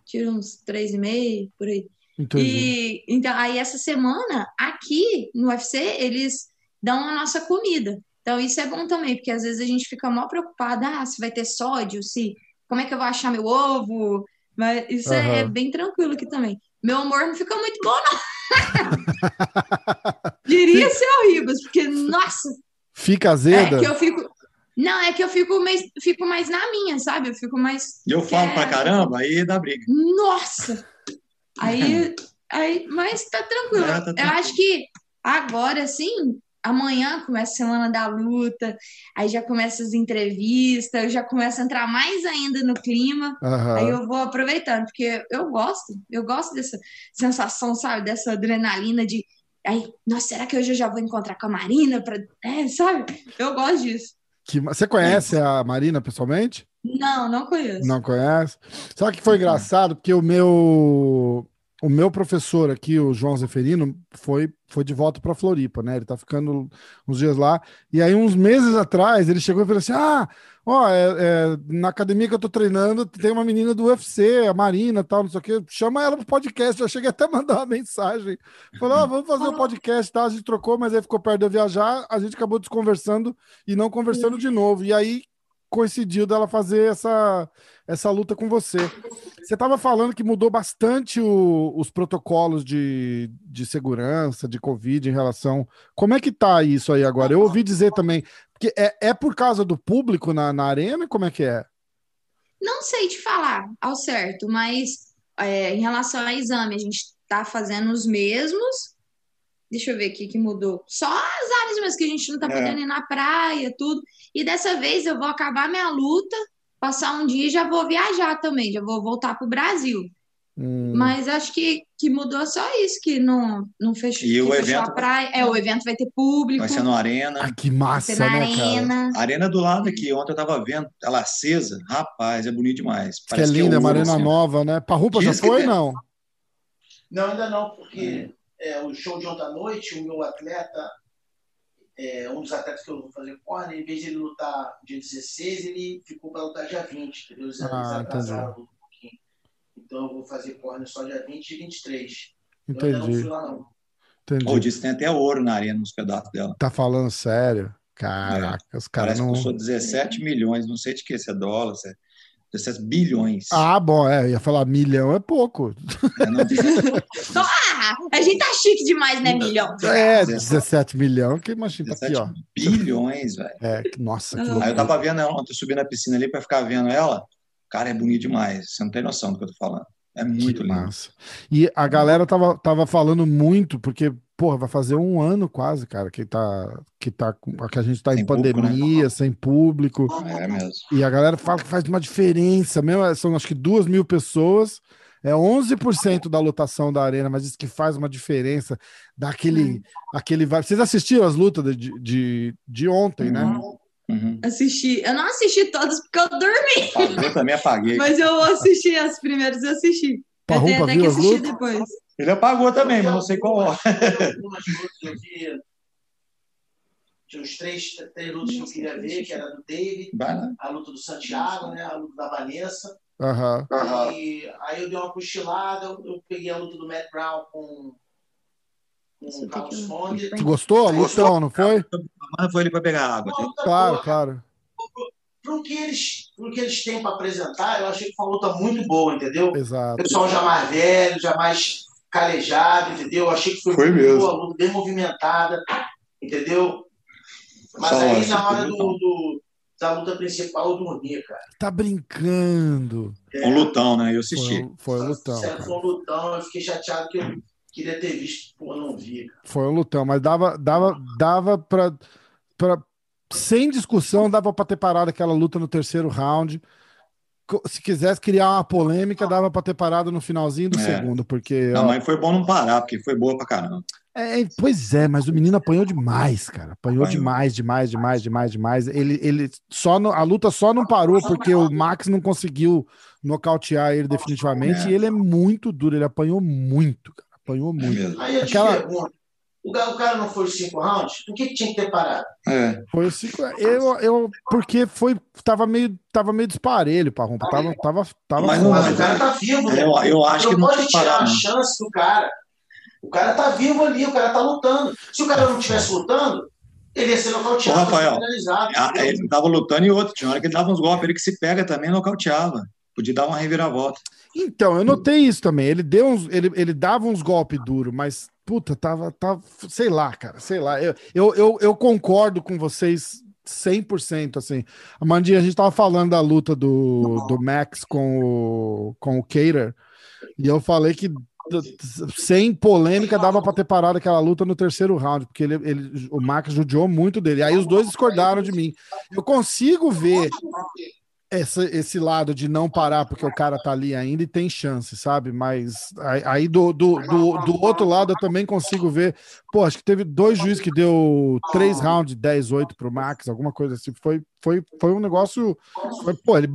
Tiro uns 3,5 por aí. Entendi. E então, aí essa semana, aqui no UFC, eles dão a nossa comida. Então, isso é bom também, porque às vezes a gente fica mal preocupada, ah, se vai ter sódio, se como é que eu vou achar meu ovo? Mas isso é Aham. bem tranquilo aqui também. Meu humor não fica muito bom, não. Diria ser horrível, porque, nossa, Fica é azeda? que eu fico. Não, é que eu fico mais, fico mais na minha, sabe? Eu fico mais. E eu falo pra caramba, aí dá briga. Nossa! Aí, aí, mas tá tranquilo. É, tá Eu tranquilo. acho que agora, assim, amanhã começa a semana da luta, aí já começa as entrevistas, eu já começo a entrar mais ainda no clima. Aham. Aí eu vou aproveitando, porque eu gosto, eu gosto dessa sensação, sabe? Dessa adrenalina de. Aí, nossa, será que hoje eu já vou encontrar com a Marina? Pra... É, sabe? Eu gosto disso. Que Você conhece a Marina pessoalmente? Não, não conheço. Não conhece? Sabe que foi engraçado? Porque o meu o meu professor aqui, o João Zeferino, foi, foi de volta para Floripa, né? Ele tá ficando uns dias lá. E aí, uns meses atrás, ele chegou e falou assim: Ah, ó, é- é, na academia que eu tô treinando, tem uma menina do UFC, a Marina tal, não sei o quê. Chama ela pro podcast. Eu cheguei até a mandar uma mensagem. Falou: ah, vamos fazer o podcast, tá? A gente trocou, mas aí ficou perto de eu viajar. A gente acabou desconversando e não conversando de novo. E aí coincidiu dela fazer essa, essa luta com você. Você estava falando que mudou bastante o- os protocolos de, de segurança, de Covid em relação. Como é que tá isso aí agora? Eu ouvi dizer também, porque é, é por causa do público na, na arena? Como é que é? Não sei te falar ao certo, mas é, em relação ao exame, a gente está fazendo os mesmos. Deixa eu ver aqui que mudou. Só as áreas mesmo que a gente não tá É. podendo ir na praia, tudo. E dessa vez eu vou acabar minha luta, passar um dia e já vou viajar também, já vou voltar pro Brasil. Hum, Mas acho que, que mudou só isso, que não, não fechou, E que o fechou evento- a praia. É, o evento vai ter público, Vai ser no Arena. ah, que vai massa, ser na né, cara? arena. A arena do lado aqui, ontem eu tava vendo, ela acesa, rapaz, é bonito demais. Diz que é linda, é uma arena assim. nova, né? Parrupa já Diz que foi, tem- não? Não, ainda não, porque é, o show de ontem à noite, o meu atleta, é, um dos atletas que eu vou fazer corner, em vez de ele lutar dia 16, ele ficou para lutar dia 20, entendeu? Eles, Ah, atrasaram entendi. um pouquinho. Então eu vou fazer corner só dia 20 e 23. Eu ainda não Entendi, fui lá, não. entendi. Pô, disse que tem até ouro na arena, nos pedaços dela. Tá falando sério? Caraca, os caras Parece não. que custou 17 milhões, não sei de que, se é dólar, se é 17 bilhões. Ah, bom, é, ia falar milhão é pouco. É, não, Ah, a gente tá chique demais, né, milhão? É, 17 17 milhões, que imagina aqui, 17 ó. bilhões, velho. É, nossa, que Ah. Aí eu tava vendo ela ontem, eu subi na piscina ali pra ficar vendo ela. Cara, é bonito demais. Você não tem noção do que eu tô falando. É muito Que lindo. massa. E a galera tava, tava falando muito, porque, porra, vai fazer um ano quase, cara, que tá, que tá, que a gente tá em Sem público, né? pandemia, sem público. É mesmo. E a galera fala que faz uma diferença mesmo. São acho que duas mil pessoas. É 11% da lotação da arena, mas diz que faz uma diferença. Dá aquele, aquele. Vocês assistiram as lutas de, de, de ontem, né? Uhum. Assisti. Eu não assisti todas porque eu dormi, Eu também apaguei. mas eu assisti as primeiras, eu assisti. Parrupa viu as lutas? depois. Ele apagou também, mas não sei qual hora. Tinha uns três, três lutas que eu queria ver, que era do David, a luta do Santiago, né? A luta da Vanessa. Aham. E aí eu dei uma cochilada, eu, eu peguei a luta do Matt Brown com, com Isso o Carlos. Tu gostou? Lutão, não foi? Foi ele pra pegar água. Uma luta Claro, boa, claro. Pro que eles, pro que eles têm para apresentar, eu achei que foi uma luta muito boa, entendeu? O Exato. pessoal já mais velho, já mais calejado, entendeu? Eu achei que foi, Foi muito mesmo. boa, luta bem movimentada, entendeu? Mas Só aí na hora do, do- da luta principal eu dormi, cara. Tá brincando. Um lutão, né? Eu assisti. Foi, foi um lutão, Sério, cara. Foi um lutão, eu fiquei chateado que eu queria ter visto, pô, não vi, cara. Foi um lutão, mas dava, dava, dava pra, pra. Sem discussão, dava pra ter parado aquela luta no terceiro round. se quisesse criar uma polêmica, dava para ter parado no finalzinho do É. segundo, porque. Não, ó, mas foi bom não parar, porque foi boa pra caramba. é, pois é, mas o menino apanhou demais, cara. Apanhou Apanhou. demais, demais, demais, demais, demais. Ele, ele só não- a luta só não parou porque o Max não conseguiu nocautear ele definitivamente. É. E ele é muito duro, ele apanhou muito, cara. Apanhou É muito. te Aquela- o cara não foi os cinco rounds? Por que, que tinha que ter parado? É. Foi assim, eu, eu, porque foi, tava meio, tava meio disparelho, Parrumpa. Tava, tava, tava Mas Mas o cara tá vivo, né? Eu, eu acho que não não pode tirar parar, a não. chance do cara. O cara tá vivo ali, o cara tá lutando. Se o cara não estivesse lutando, ele ia ser nocauteado, Ô, Rafael? Ele tava lutando e outro. Tinha hora que ele dava uns golpes, ele que se pega também nocauteava. Podia dar uma reviravolta. Então, eu notei isso também. Ele deu uns, ele, ele dava uns golpes duros, mas puta, tava, tava, sei lá, cara, sei lá. Eu, eu, eu, eu concordo com vocês 100%, assim. Amandinha, a gente tava falando da luta do, do Max com o, com o Cater, e eu falei que sem polêmica dava pra ter parado aquela luta no terceiro round, porque ele, ele, o Max judiou muito dele. Aí os dois discordaram de mim. Eu consigo ver essa, esse lado de não parar porque o cara tá ali ainda e tem chance, sabe? Mas aí, do, do, do, do outro lado eu também consigo ver. Pô, acho que teve dois juízes que deu três rounds, 10-8 pro Max, alguma coisa assim. Foi, foi, foi um negócio. foi- pô, ele,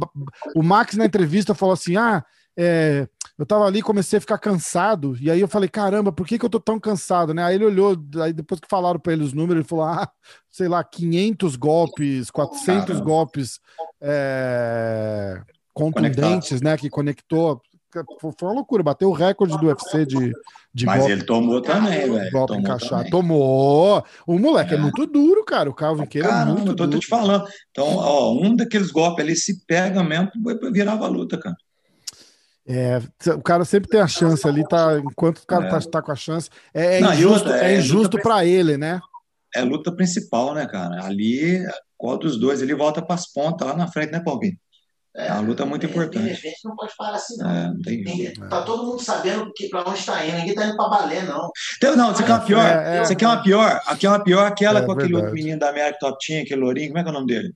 o Max na entrevista falou assim: ah. é, eu tava ali, comecei a ficar cansado, e aí eu falei, caramba, por que, que eu tô tão cansado, né? Aí ele olhou, aí depois que falaram pra ele os números, ele falou, ah, sei lá, 500 golpes, 400 Caramba. golpes é, contundentes, né? Que conectou. Foi uma loucura, bateu o recorde do UFC de, de Mas golpe, ele tomou também, velho. golpe Tomou encaixado. também. Tomou! O moleque é. É. muito duro, cara. O Calvin Keira é muito eu tô, tô duro. te falando. Então, ó, um daqueles golpes ali se pega mesmo, virava a luta, cara. É, o cara sempre tem a chance ali, tá? Enquanto o cara É. tá, tá com a chance, é, é Não, injusto, é é injusto para ele, né? É a luta principal, né, cara? Ali, qual dos dois ele volta pras pontas lá na frente, né, Palpinho? É uma luta muito De importante. repente não pode parar assim, não. É, não tem jeito. Tá todo mundo sabendo pra onde tá indo. Ninguém tá indo pra balé, não. Então, não, você quer uma pior? É, é. Você quer uma pior? Aqui é uma pior, aquela É com aquele outro verdade. menino da América Top Team, aquele lourinho, como é que é o nome dele?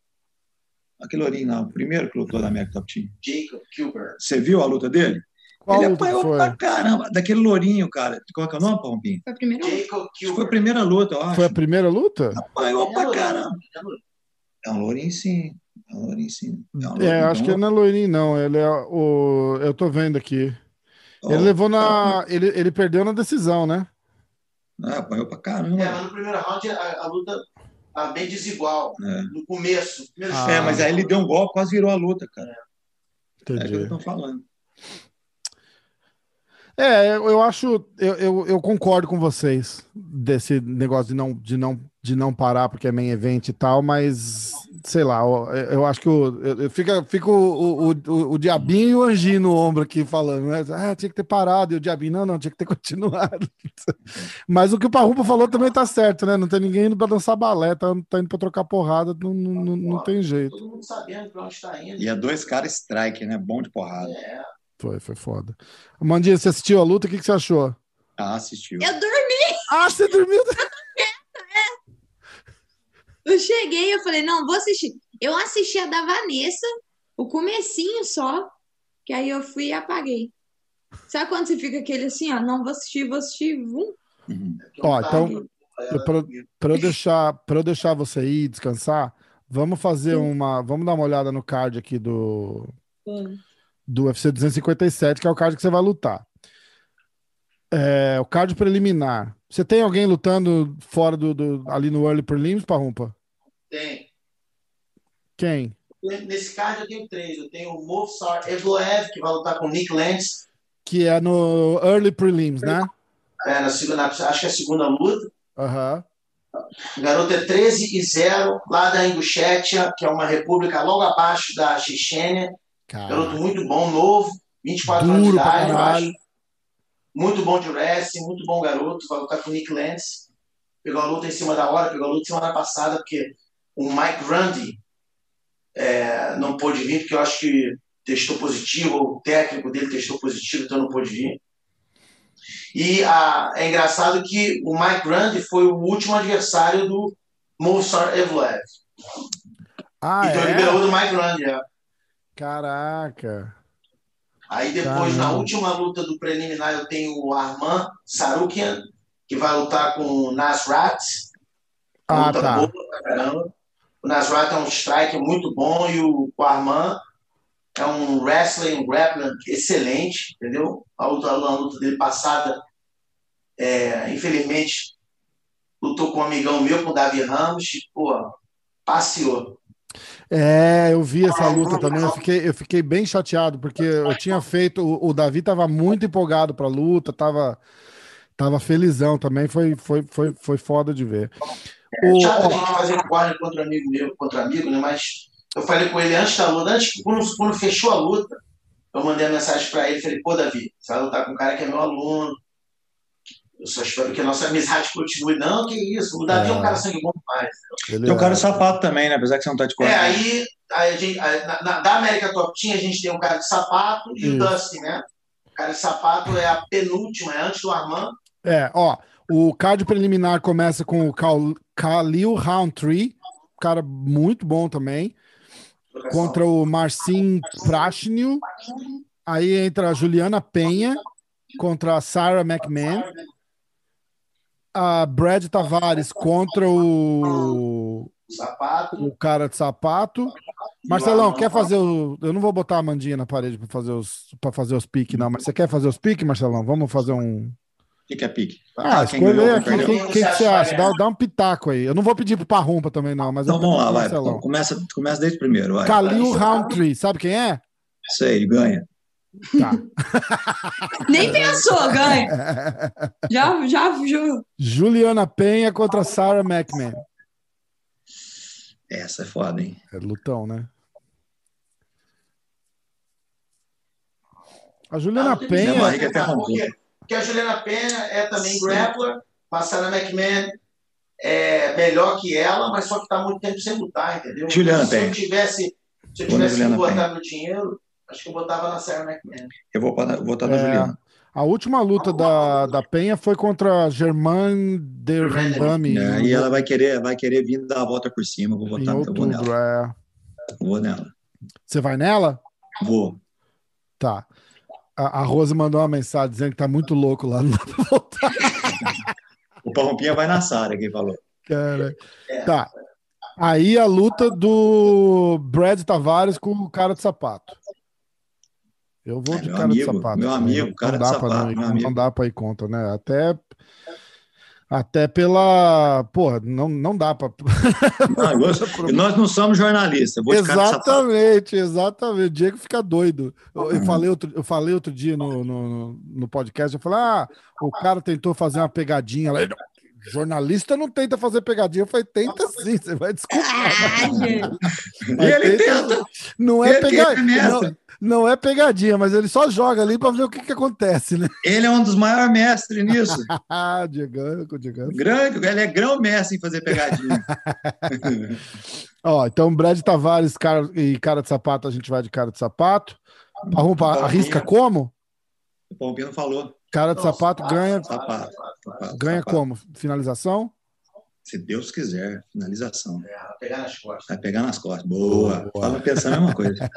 Aquele lourinho lá, o primeiro que lutou da América Top Team. Jacob Kilburn. Você viu a luta dele? Qual ele apanhou foi? pra caramba, daquele lourinho, cara. Qual que é o nome, Palpinho? Foi a primeira luta. Foi a primeira luta, eu acho. Foi a primeira luta? Apanhou pra caramba. É um lourinho, sim. É um lourinho, sim. É, um É, lourinho, acho que ele não é loirinho, não. Ele é o. Eu tô vendo aqui. ó, Ele levou na. Ele, ele perdeu na decisão, né? É, apanhou pra É, caramba. mas no primeiro round a, a luta tá bem desigual. É. No começo. Ah. É, mas aí ele deu um golpe, quase virou a luta, cara. É o que eu Entendi. tô falando. É, eu, eu acho, eu, eu, eu concordo com vocês desse negócio de não, de não, de não parar porque é main event e tal, mas sei lá, eu, eu acho que o, eu, eu fica, fica o, o, o, o diabinho e o anjinho no ombro aqui falando, né? Ah, tinha que ter parado, e o diabinho, não, não, tinha que ter continuado. Mas o que o Parrupa falou também tá certo, né? Não tem ninguém indo pra dançar balé, tá, tá indo pra trocar porrada, não, não, não, não tem jeito. Todo mundo sabendo pra onde tá indo. E é dois caras strike, né? Bom de porrada. É, Foi, foi foda. Mandinha, você assistiu a luta? O que, que você achou? Ah, assistiu. Eu dormi, Ah, você dormiu? eu cheguei, eu falei, não, vou assistir. Eu assisti a da Vanessa, o comecinho só, que aí eu fui e apaguei. Sabe quando você fica aquele assim, ó, não vou assistir, vou assistir, vum, Uhum. Ó, então, pra eu deixar, eu deixar você ir descansar, vamos fazer uma. Vamos dar uma olhada no card aqui do, vum. do UFC 257, que é o card que você vai lutar. É, o card preliminar. Você tem alguém lutando fora do, do- ali no Early Prelims, Parrumpa? Tem. Quem? Nesse card eu tenho três. Eu tenho o Movsar Evloev, que vai lutar com o Nick Lentz. Que é no Early Prelims, né? É, na segunda, acho que é a segunda luta. Aham. O garoto é 13 e 0, lá da Ingushétia, que é uma república logo abaixo da Chechênia. Garoto muito bom, novo, 24 anos de duro idade, eu acho. Muito bom de wrestling, muito bom garoto. Vai lutar com o Nick Lentz. Pegou a luta em cima da hora, pegou a luta semana passada, porque o Mike Grundy é, não pôde vir, porque eu acho que testou positivo, ou o técnico dele testou positivo, então não pôde vir. E a- é engraçado que o Mike Grundy foi o último adversário do Movsar Evloev. Ah, então é? liberou do Mike Grundy. É. Caraca. Aí depois, na Caramba. última luta do preliminar, eu tenho o Arman Sarukian, que vai lutar com o Nasrat. Ah, luta tá. boa pra caramba. O Nasrat é um striker muito bom e o, o Arman é um wrestler, um grappler excelente, entendeu? A luta, a luta dele passada, é, infelizmente, lutou com um amigão meu, com o Davi Ramos, e, pô, passeou. É, eu vi essa luta também. Eu fiquei, eu fiquei bem chateado, porque eu tinha feito. O, o Davi tava muito empolgado pra luta, tava, tava felizão também. Foi, foi, foi, foi foda de ver. O, chato de não fazer corner contra amigo meu, contra amigo, né? Mas eu falei com ele antes da luta, antes, quando, quando fechou a luta, eu mandei uma mensagem pra ele, falei, pô, Davi, você vai lutar com um cara que é meu aluno. Eu só espero que a nossa amizade continue. Não, que isso, o Davi é, um É. cara sangue bom demais. ele Tem o cara é- de sapato também, né? Apesar que você não tá de É, corte. aí, aí a gente, aí, na- na- da América Top Team, a gente tem um cara de sapato e Isso. o Dustin, né? O cara de sapato é a penúltima, é antes do Armand. É, ó, o card preliminar começa com o Kal- Khalil Roundtree, cara muito bom também, contra o Marcin Prashnil. Aí entra a Juliana Penha contra a Sarah McMahon. A Brad Tavares contra o, Sapato. o cara de sapato. Marcelão, quer fazer o. Eu não vou botar a mandinha na parede para fazer os para fazer os piques, não, mas você quer fazer os piques, Marcelão? Vamos fazer um. O que, que é pique? Ah, quem escolhe ganhou, aí quem aqui. Quem, quem que você acha? Dá, dá um pitaco aí. Eu não vou pedir pro Parrumpa também, não, mas Então vamos lá, vai. Então, começa, começa desde o primeiro. Vai. Khalil Roundtree, sabe quem é? Sei, ganha. Tá. Nem pensou, ganha. Já, já, já. Juliana Penha contra Sarah McMahon. Essa é foda, hein? É lutão, né? A Juliana Não, Penha. Porque, porque a Juliana Penha é também grappler, a Sarah McMahon é melhor que ela, mas só que tá muito tempo sem lutar, entendeu? Juliana se Penha. eu tivesse, se eu tivesse que botar meu dinheiro, acho que eu botava na Sarah McMahon. Eu vou botar, vou botar na É, Juliana. A última luta da, da Penha foi contra a Germaine Derrambami É, e ela vai querer, vai querer vir dar a volta por cima. Vou botar, outubro. nela. É. Vou nela. Você vai nela? Vou. Tá. A, a Rose mandou uma mensagem dizendo que tá muito louco lá. Não dá pra voltar, O Parrompinha vai na Sara, quem falou. cara. Tá. Aí a luta do Brad Tavares com o cara de sapato. Eu vou É, de cara de amigo, sapato. meu também. amigo, Não cara de dá pra sapato, não, não dá pra ir contra, né? Até, até pela. Porra, não, não dá pra. Não, eu- nós não somos jornalistas. De de. Exatamente, exatamente. O Diego fica doido. Eu, eu Uhum. falei, outro, eu falei outro dia no, no, no podcast, eu falei, ah, o cara tentou fazer uma pegadinha. lá. Ele, Jornalista não tenta fazer pegadinha. Eu falei, tenta sim, você vai desculpar. Gente. Mas Ele tenta-. Não é, Ele pega... tenta, mestre. não, não é pegadinha, mas ele só joga ali para ver o que, que acontece, né? Ele é um dos maiores mestres nisso. Ah, Diegão, Diegão. Grande, ele é grão-mestre em fazer pegadinha. Ó, então Brad Tavares cara, e cara de sapato, a gente vai de cara de sapato. Arrumpa, arrisca como? O Pompino falou. Cara de sapato ganha, Sapato. sapato, ganha sapato. como? Finalização? Se Deus quiser, finalização. É, vai pegar nas costas. Vai pegar nas costas. Boa. Boa. Fala pensando a mesma coisa.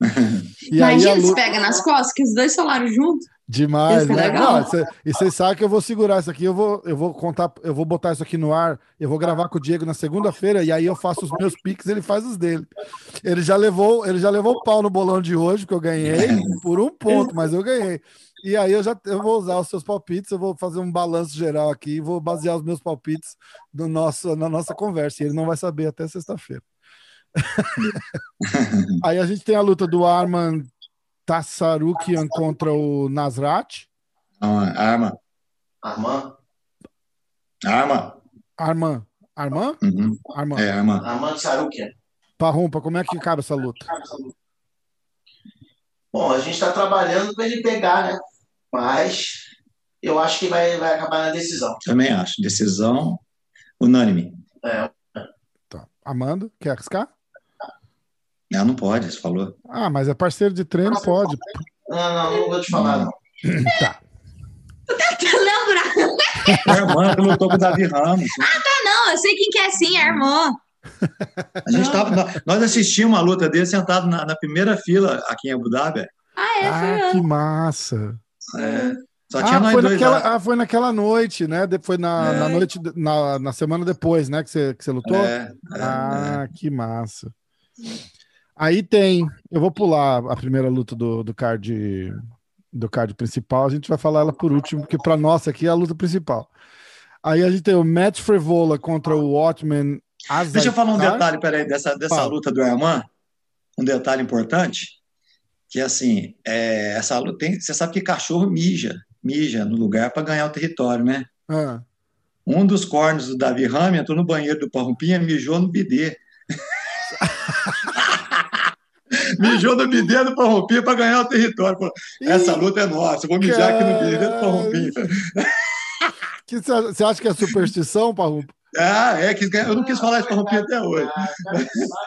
E Imagina se pega nas costas, que os dois salários juntos. Demais, Isso é né? legal. Não, cê- e vocês sabem que eu vou segurar isso aqui, eu vou, eu vou contar, eu vou botar isso aqui no ar, eu vou gravar com o Diego na segunda-feira e aí eu faço os meus piques, ele faz os dele. Ele já levou, ele já levou o pau no bolão de hoje que eu ganhei por um ponto, mas eu ganhei. E aí eu já eu vou usar os seus palpites, eu vou fazer um balanço geral aqui, e vou basear os meus palpites no nosso, na nossa conversa. E ele não vai saber até sexta-feira. aí a gente tem a luta do Arman Tassarukian contra o Nasrat. Então, arma. Armand, Arma. Arman. Arman? Uhum. Arman. É, arma. Armand Sarukian. Parrumpa, como é que cabe essa luta? Bom, a gente está trabalhando para ele pegar, né? Mas eu acho que vai, vai acabar na decisão. Também acho. Decisão unânime. É, Tá. Amando, quer arriscar? Não, não pode, você falou. Ah, mas é parceiro de treino, pode. não, não, não vou te falar, não. Tá. Lembra? A irmã que lutou com o Davi Ramos. Não, eu sei quem que é sim, é. A gente tava, nós- assistimos a luta dele sentado na, na primeira fila aqui em Abu Dhabi. Ah, é, foi Ah, que eu. massa. É, só tinha Ah nós foi, dois naquela, lá. ah, foi naquela noite, né? Foi na, É. na noite, na, na semana depois, né? Que você, que você lutou? É, é, Ah, que massa. Aí tem, eu vou pular a primeira luta do, do card do card principal, a gente vai falar ela por último, porque para nós aqui é a luta principal. Aí a gente tem o Matt Frevola contra o Watchman Deixa eu falar um detalhe, peraí, dessa, dessa Fala. luta do Arman, um detalhe importante, que assim, é, essa luta tem, você sabe que cachorro mija, mija no lugar para ganhar o território, né? Ah, Um dos cornos do Davi Rami entrou no banheiro do Parrumpinha, mijou no bidê. mijou no bidê do Parrumpinha para ganhar o território. Falou, Essa luta é nossa, eu vou mijar aqui no bidê do Parrumpinha. você acha que é superstição, Parrumpa? Ah, é que eu não quis falar isso para Parrumpinha até hoje. Ah,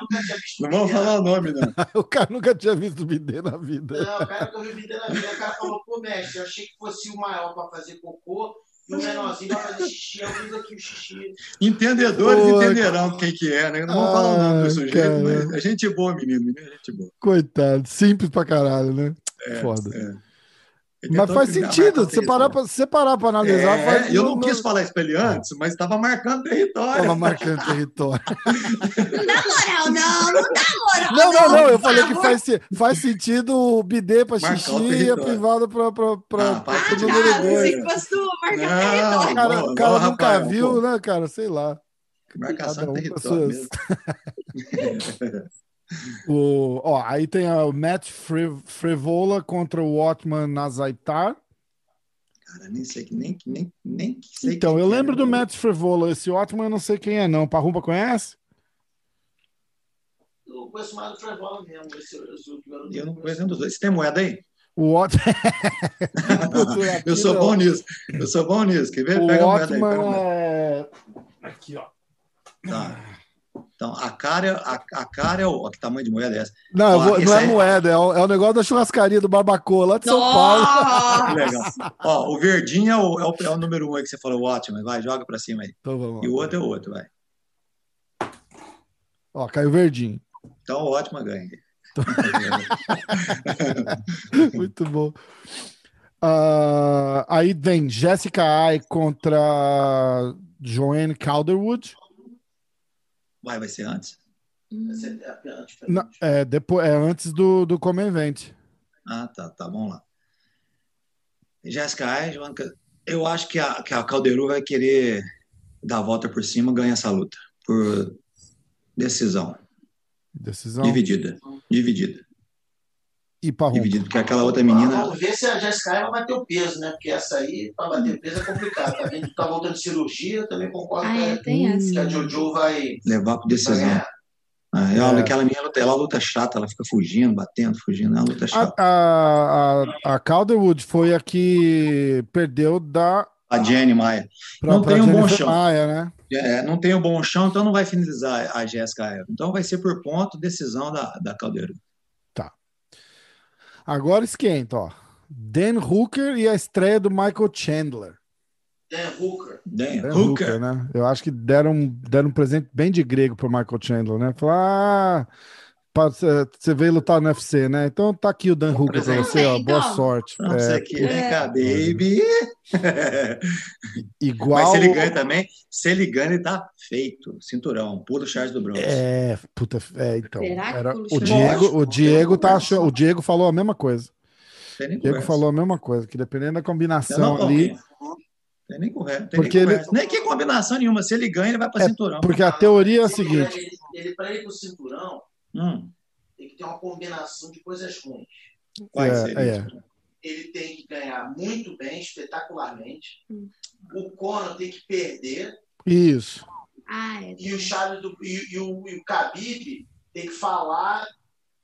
nunca visto Não vamos falar o nome, não. O cara nunca tinha visto bidê na vida. Não, o cara que eu vi bidê na vida, o cara falou, pô, mestre, eu achei que fosse o maior para fazer cocô e o menorzinho para fazer xixi. Eu fiz aqui o xixi. Entendedores Pô, entenderão quem que é, né? Não vamos falar o nome Ah, do sujeito, cara. mas é gente boa, menino. Menino é gente boa. Coitado, simples pra caralho, né? É, Foda. é. Mas faz sentido, se parar território. pra, se parar pra analisar, É, faz, eu não quis falar isso pra ele antes, mas estava marcando território. Tava marcando território. Não dá moral, não, não dá moral. Não, não, não. Eu falei que favor. faz, faz sentido o bidê o xixi e a privada pra, pra, pra, Ah, pro Ah, tá, que marcar Não, território. O cara, o cara nunca Rafael, viu, pô. né, cara? Sei lá. Marcação um de as território. O, ó, aí tem o Matt Fri- Frivola contra o Watman Nazaitar. Cara, nem sei, que- nem, nem, nem sei Então, eu é, lembro do né? Matt Frivola. Esse Watman eu não sei quem é, não. Parrumpa conhece? Eu conheço mais do Frevola mesmo. Esse, esse garoto. Eu não conheço nenhum dos dois. Você tem moeda aí? O Watman. Eu sou bom nisso. Eu sou bom nisso. Quer ver? O Pega a moeda aí. É. Aqui, ó. Tá. Então, a cara, a, a cara é o. ó, Que tamanho de moeda é essa? Não, Ó, vou- não é aí- moeda, é o, é o negócio da churrascaria do Barbacoa lá de São Paulo. Que legal. Ó, o verdinho é o, é o, é o número um aí que você falou, ótimo. Vai, joga pra cima aí. Então vamos E o outro é o outro, vai. Ó, caiu verdinho. Então, o ótimo ganha. Muito bom. Ah, aí vem Jessica Ai contra Joanne Calderwood. Vai, vai ser antes? Esse é. Não, é, depois, é antes do, do Come Event. Ah, tá, tá, vamos lá. Jéssica Joanca, eu acho que a, que a Calderu vai querer dar a volta por cima ganhar essa luta. Por decisão. Decisão. Dividida. Dividida. E Parrum. Dividida, porque aquela outra menina. Vamos ver se a Jéssica vai bater o peso, né? Porque essa aí, para bater peso, é complicado. Tá, vendo? tá voltando de cirurgia, eu também concordo Ah, é, que, tem essa. que a Jojo vai, Levar por vai decisão. Ah, ela, É. Aquela menina, ela luta chata, ela fica fugindo, batendo, fugindo, é uma luta A, chata. a, a, a Calderwood foi a que perdeu da. A Jenny Maia. Pra, Não pra tem um bom Jennifer chão. Maia, né? É, não tem o bom chão, então não vai finalizar a Jéssica Eva. Então vai ser por ponto, decisão da, da Caldeira. Agora esquenta, ó. Dan Hooker e a estreia do Michael Chandler. Dan Hooker. Dan Dan Hooker. né? Eu acho que deram, deram um presente bem de grego pro Michael Chandler, né? Falaram, ah, pra- você você veio lutar no UFC, né? Então tá aqui o Dan Hooker pra você, ó. Boa Então. sorte. Não, É, isso aqui, vem cá, baby. igual. Mas se ele ganha também, se ele ganha, ele tá feito. Cinturão, pula o Charles do Bronx. É, puta, é, então. Será que Era, o? Diego, o Diego tá achando, o Diego falou a mesma coisa. O Diego conversa. falou a mesma coisa, que dependendo da combinação ali, Tem nem conversa. Tem Porque nem, ele- nem que combinação nenhuma. Se ele ganha, ele vai para É, cinturão. porque a teoria é a seguinte, Ele, ele, para ir pro cinturão, Hum, tem que ter uma combinação de coisas ruins. quais É, é. Ele tem que ganhar muito bem, espetacularmente. Hum. O Conor tem que perder. isso. Ah, é. E o Charles do, e, e o, e o Khabib tem que falar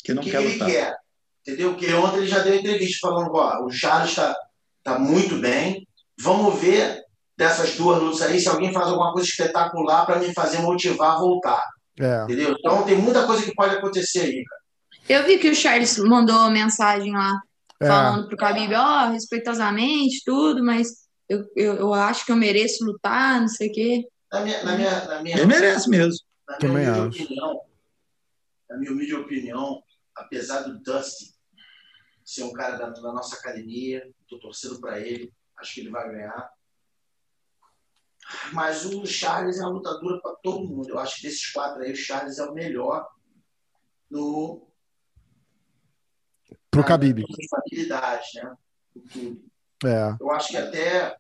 Que não o que, quer ele lutar. quer. Entendeu? Porque ontem ele já deu entrevista falando: ó, o Charles está tá muito bem. Vamos ver dessas duas lutas aí se alguém faz alguma coisa espetacular para me fazer motivar a voltar. É. Entendeu? Então tem muita coisa que pode acontecer aí. cara. Eu vi que o Charles mandou uma mensagem lá É, falando pro Khabib, ó, respeitosamente, tudo, mas eu, eu, eu acho que eu mereço lutar, não sei o quê. Na minha, na minha, na minha, Ele merece mesmo. Na Também minha acho. opinião, na minha humilde opinião, apesar do Dustin ser um cara da, da nossa academia, tô torcendo para ele, acho que ele vai ganhar. Mas o Charles é uma lutadora para todo mundo. Eu acho que desses quatro aí, o Charles é o melhor no Pro Khabib. na estabilidade, né? É. Eu acho que até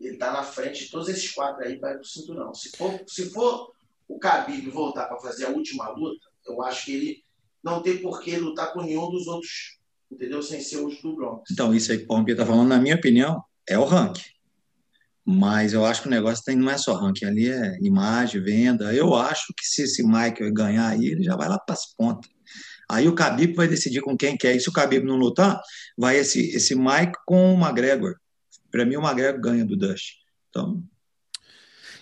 ele tá na frente de todos esses quatro aí para o cinturão. Se for, se for o Khabib voltar para fazer a última luta, eu acho que ele não tem por que lutar com nenhum dos outros, entendeu? Sem ser os do Bronx. Então, isso aí que o Palmeiras está falando, na minha opinião, é o ranking. Mas eu acho que o negócio tem, não é só ranking, ali é imagem, venda. Eu acho que se esse Michael ganhar aí, ele já vai lá para as pontas. Aí o Khabib vai decidir com quem quer. E se o Khabib não lutar, vai esse, esse Mike com o McGregor. Para mim, o McGregor ganha do Dust. Então,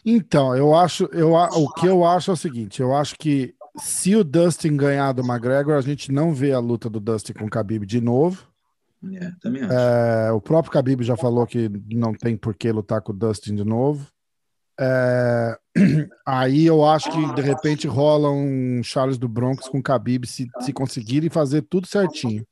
Então, eu acho, eu, o que eu acho é o seguinte, eu acho que se o Dustin ganhar do McGregor, a gente não vê a luta do Dustin com o Khabib de novo. É, também acho. É, o próprio Khabib já falou que não tem por que lutar com o Dustin de novo. É, aí eu acho que de repente rola um Charles do Bronx com o Khabib se, se conseguirem fazer tudo certinho.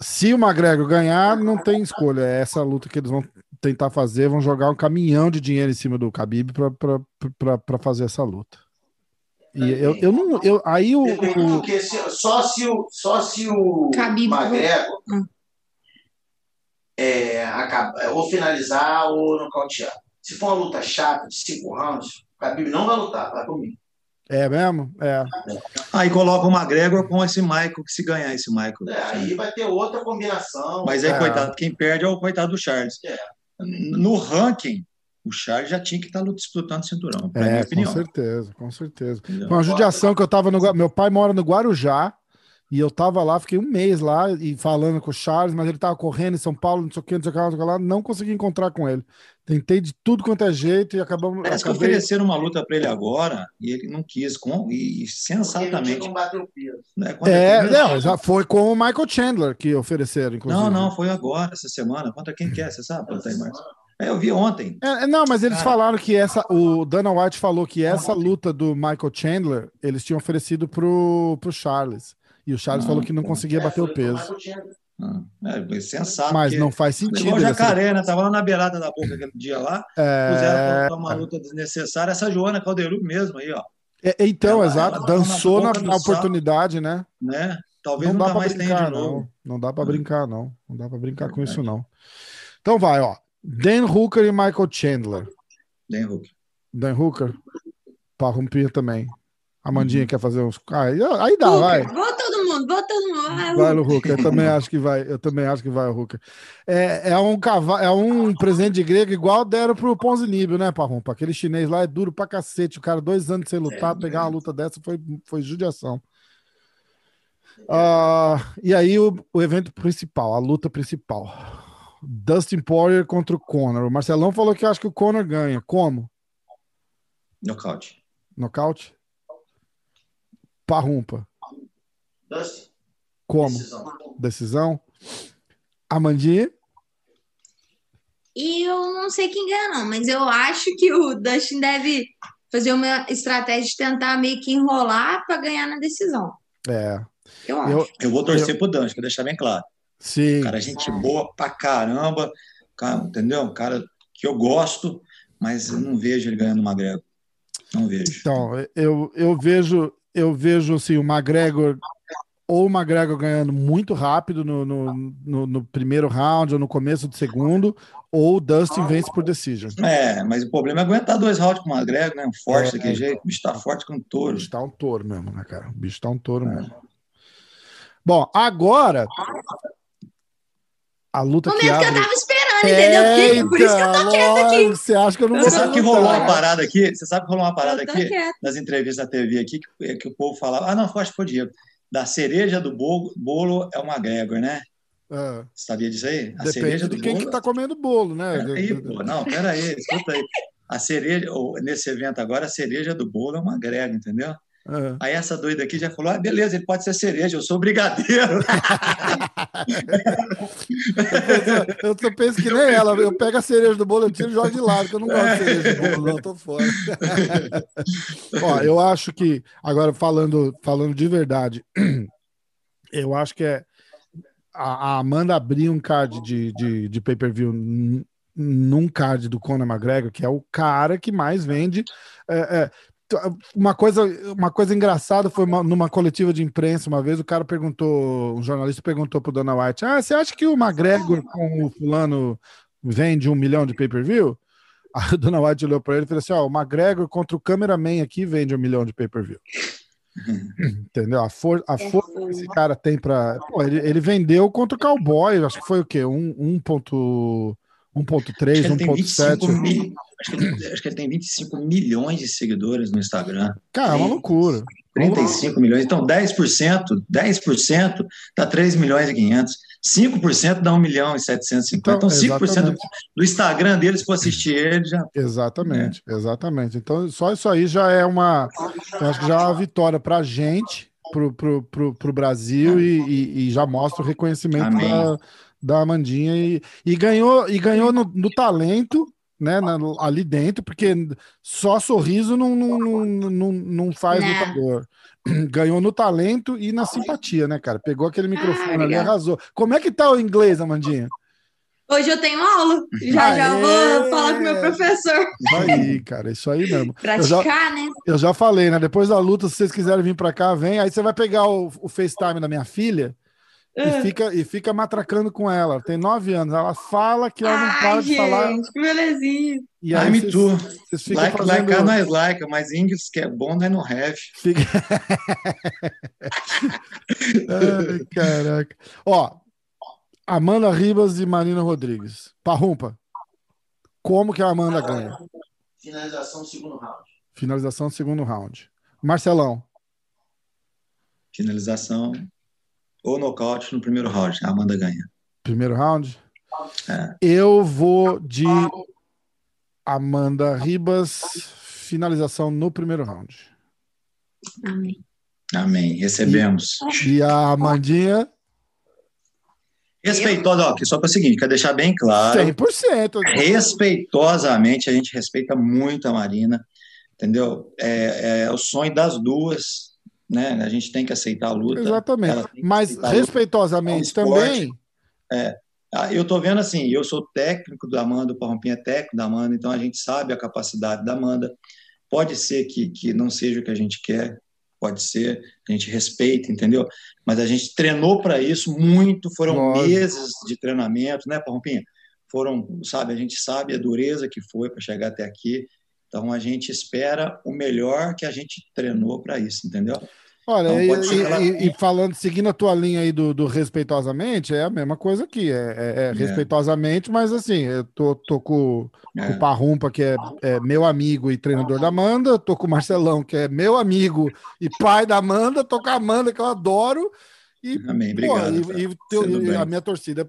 Se o McGregor ganhar, não tem escolha. É essa luta que eles vão tentar fazer, vão jogar um caminhão de dinheiro em cima do Khabib para fazer essa luta. E eu, eu não. Eu, aí o, se- só se o só se o McGregor Hum. é, acaba- ou finalizar ou nocautear. Se for uma luta chata de cinco rounds, o Khabib não vai lutar, vai mim. É mesmo? É. Aí coloca o McGregor com esse Michael, que se ganhar esse Michael. É, aí vai ter outra combinação. Mas aí, É. coitado, quem perde é o coitado do Charles. É. No ranking, o Charles já tinha que estar disputando o cinturão, É, com certeza, com certeza. Entendeu? Foi uma judiação que eu tava no. Meu pai mora no Guarujá e eu tava lá, fiquei um mês lá e falando com o Charles, mas ele tava correndo em São Paulo, não sei o que, não sei o que, não sei o que lá, não consegui encontrar com ele. Tentei de tudo quanto é jeito e acabamos. Parece que acabei- ofereceram uma luta para ele agora e ele não quis, com, e sensatamente. não bateu peso. Né, É, ele- não, já foi com o Michael Chandler que ofereceram, inclusive. não, não, foi agora, essa semana. Contra quem que é, você sabe? Contra aí, Marcos? É, eu vi ontem. É, não, mas eles Cara. falaram que essa. O Dana White falou que essa luta do Michael Chandler eles tinham oferecido pro, pro Charles. E o Charles Ah, falou que não tá. conseguia bater o peso. Ah, É, foi sensato. Mas não faz sentido. Igual o jacaré, né? Tava lá na beirada da boca aquele dia lá, puseram É, pra uma luta desnecessária. Essa Joana Calderu mesmo aí, ó. é, então, Ela- exato. ela- Dançou na na, oportunidade, né? Né? Talvez Não dá mais tenha brincar, de novo. não. Não dá pra É. brincar, não. Não dá pra brincar com isso, não. Então vai, ó. Dan Hooker e Michael Chandler. Dan Hulk. Dan Hooker, Parrumpinha também. A Mandinha Uhum. quer fazer uns. Ah, aí, dá, vai. Vou todo mundo, vou todo mundo. Vai, Vai no Hooker, eu também acho que vai. Eu também acho que vai o Hooker. É, é um cavalo, é um presente de grego igual deram pro Ponzinibbio, né, Parrumpa? Aquele chinês lá é duro pra cacete. O cara, dois anos sem lutar, É, pegar uma luta dessa foi, foi judiação. Ah, e aí o, o evento principal, a luta principal. Dustin Poirier contra o Conor. O Marcelão falou que acha que o Conor ganha. Como? Nocaute. Nocaute? Parrumpa. Dustin, Como? decisão. Decisão? Amandinha? E eu não sei quem ganha, não, mas eu acho que o Dustin deve fazer uma estratégia de tentar meio que enrolar para ganhar na decisão. É. Eu acho. Eu, Eu vou torcer pro Dan, quero deixar bem claro. Sim. Cara, gente boa pra caramba, cara, entendeu? Um cara que eu gosto, mas eu não vejo ele ganhando uma greve. Não vejo. Então, eu, eu vejo, eu vejo assim, o McGregor ou o McGregor ganhando muito rápido no, no, no, no primeiro round ou no começo do segundo, ou o Dustin vence por decision. É, mas o problema é aguentar dois rounds com o McGregor, né? Um forte É, daquele é. jeito, o bicho tá forte com O touro. bicho tá um touro mesmo, né, cara? O bicho tá um touro É. mesmo. Bom, agora a luta O que momento que eu abre. tava esperando, entendeu? Porque- por isso que eu tô quieta aqui. Você acha que eu não Você sabe que rolou uma parada aqui? Você sabe que rolou uma parada aqui quieta. nas entrevistas na TV aqui que, que o povo falava. Ah, não, acho que foi Diego. Da cereja do bolo, bolo é o McGregor, né? É, Você sabia disso aí? A depende cereja de do quem bolo. que tá comendo bolo, né? Peraí, pô, não, peraí, escuta aí. A cereja, ou nesse evento agora, a cereja do bolo é uma grega, entendeu? É. Aí essa doida aqui já falou: ah, beleza, ele pode ser cereja, eu sou brigadeiro. Eu, Antes eu penso que nem ela. Eu pego a cereja do bolo, eu tiro e jogo de lado, que eu não gosto de cereja do bolo, não, tô fora. Ó, eu acho que, agora falando, falando de verdade, eu acho que é a, a Amanda abrir um card de, de, de pay-per-view num card do Conor McGregor, que é o cara que mais vende. É, é, uma coisa, uma coisa engraçada foi uma, numa coletiva de imprensa uma vez o cara perguntou, um jornalista perguntou pro Dana White: Ah, você acha que o McGregor com o fulano vende um milhão de pay-per-view? A Dana White olhou para ele e falou assim: Ó, oh, o McGregor contra o cameraman aqui vende um milhão de pay-per-view. Entendeu? A, for a é força que esse cara tem para. Ele, ele vendeu contra o Cowboy, acho que foi o quê? Um, um ponto. 1.3, 1.7. Acho, acho que ele tem 25 milhões de seguidores no Instagram. Cara, é uma loucura. 35 milhões. Então, 10%, 10% dá 3 milhões e 500. 5% dá 1 milhão e 750. Então, então 5% do, do Instagram deles, se for assistir ele, já. Exatamente, é. exatamente. Então, só isso aí já é uma. acho que já é uma vitória para a gente, para pro Brasil, e, e, e, já mostra o reconhecimento da, da Amandinha. E, e ganhou, e ganhou no, no talento. Né, na, ali dentro, porque só sorriso não, não, não, não, não faz não. lutador. ganhou no talento e na simpatia, né, cara? Pegou aquele microfone ah, ali arrasou. Como é que tá o inglês, Amandinha? Hoje eu tenho aula. Já Aê! já vou falar com o meu professor. Isso aí, cara, isso aí mesmo. Praticar, eu já, né? Eu já falei, né? Depois da luta, se vocês quiserem vir para cá, vem. Aí você vai pegar o, o FaceTime da minha filha. E, ah. fica, e fica matracando com ela. Tem nove anos. Ela fala que ela não Ai, para gente, de falar. Que belezinha. E aí, too. Vocês ficam like, fazendo... like, nós like, mas inglês que é bom, nós não have. Fica... Ai, caraca. Ó, Amanda Ribas e Marina Rodrigues. Parrumpa. Como que a Amanda ganha? Finalização do segundo round. Finalização do segundo round. Marcelão. Finalização ou nocaute no primeiro round. A Amanda ganha. Primeiro round? É. Eu vou de Amanda Ribas, finalização no primeiro round. Amém. Amém. Recebemos. E, e a Amandinha? Respeitosa, ó, só para o seguinte, quer deixar bem claro. 100%. Respeitosamente, a gente respeita muito a Marina, entendeu? É, é o sonho das duas, né? A gente tem que aceitar a luta. Exatamente. Mas respeitosamente também. É, ah, eu estou vendo assim, eu sou técnico da Amanda, o Parrompinha é técnico da Amanda, então a gente sabe a capacidade da Amanda. Pode ser que, que não seja o que a gente quer, pode ser, a gente respeita, entendeu? Mas a gente treinou para isso muito, foram Lógico. meses de treinamento, né, Parrompinha? Foram, sabe, a gente sabe a dureza que foi para chegar até aqui, então a gente espera o melhor que a gente treinou para isso, entendeu? Olha, então, e, ela... e, e, falando, seguindo a tua linha aí do, do respeitosamente, é a mesma coisa aqui, é, é, é, é. respeitosamente, mas assim, eu tô, tô com, com o é. Parrumpa, que é, é, meu amigo e treinador da Amanda, tô com o Marcelão, que é meu amigo e pai da Amanda, tô com a Amanda, que eu adoro, e, Amém, obrigado. Pô, e, e, teu, e a minha torcida,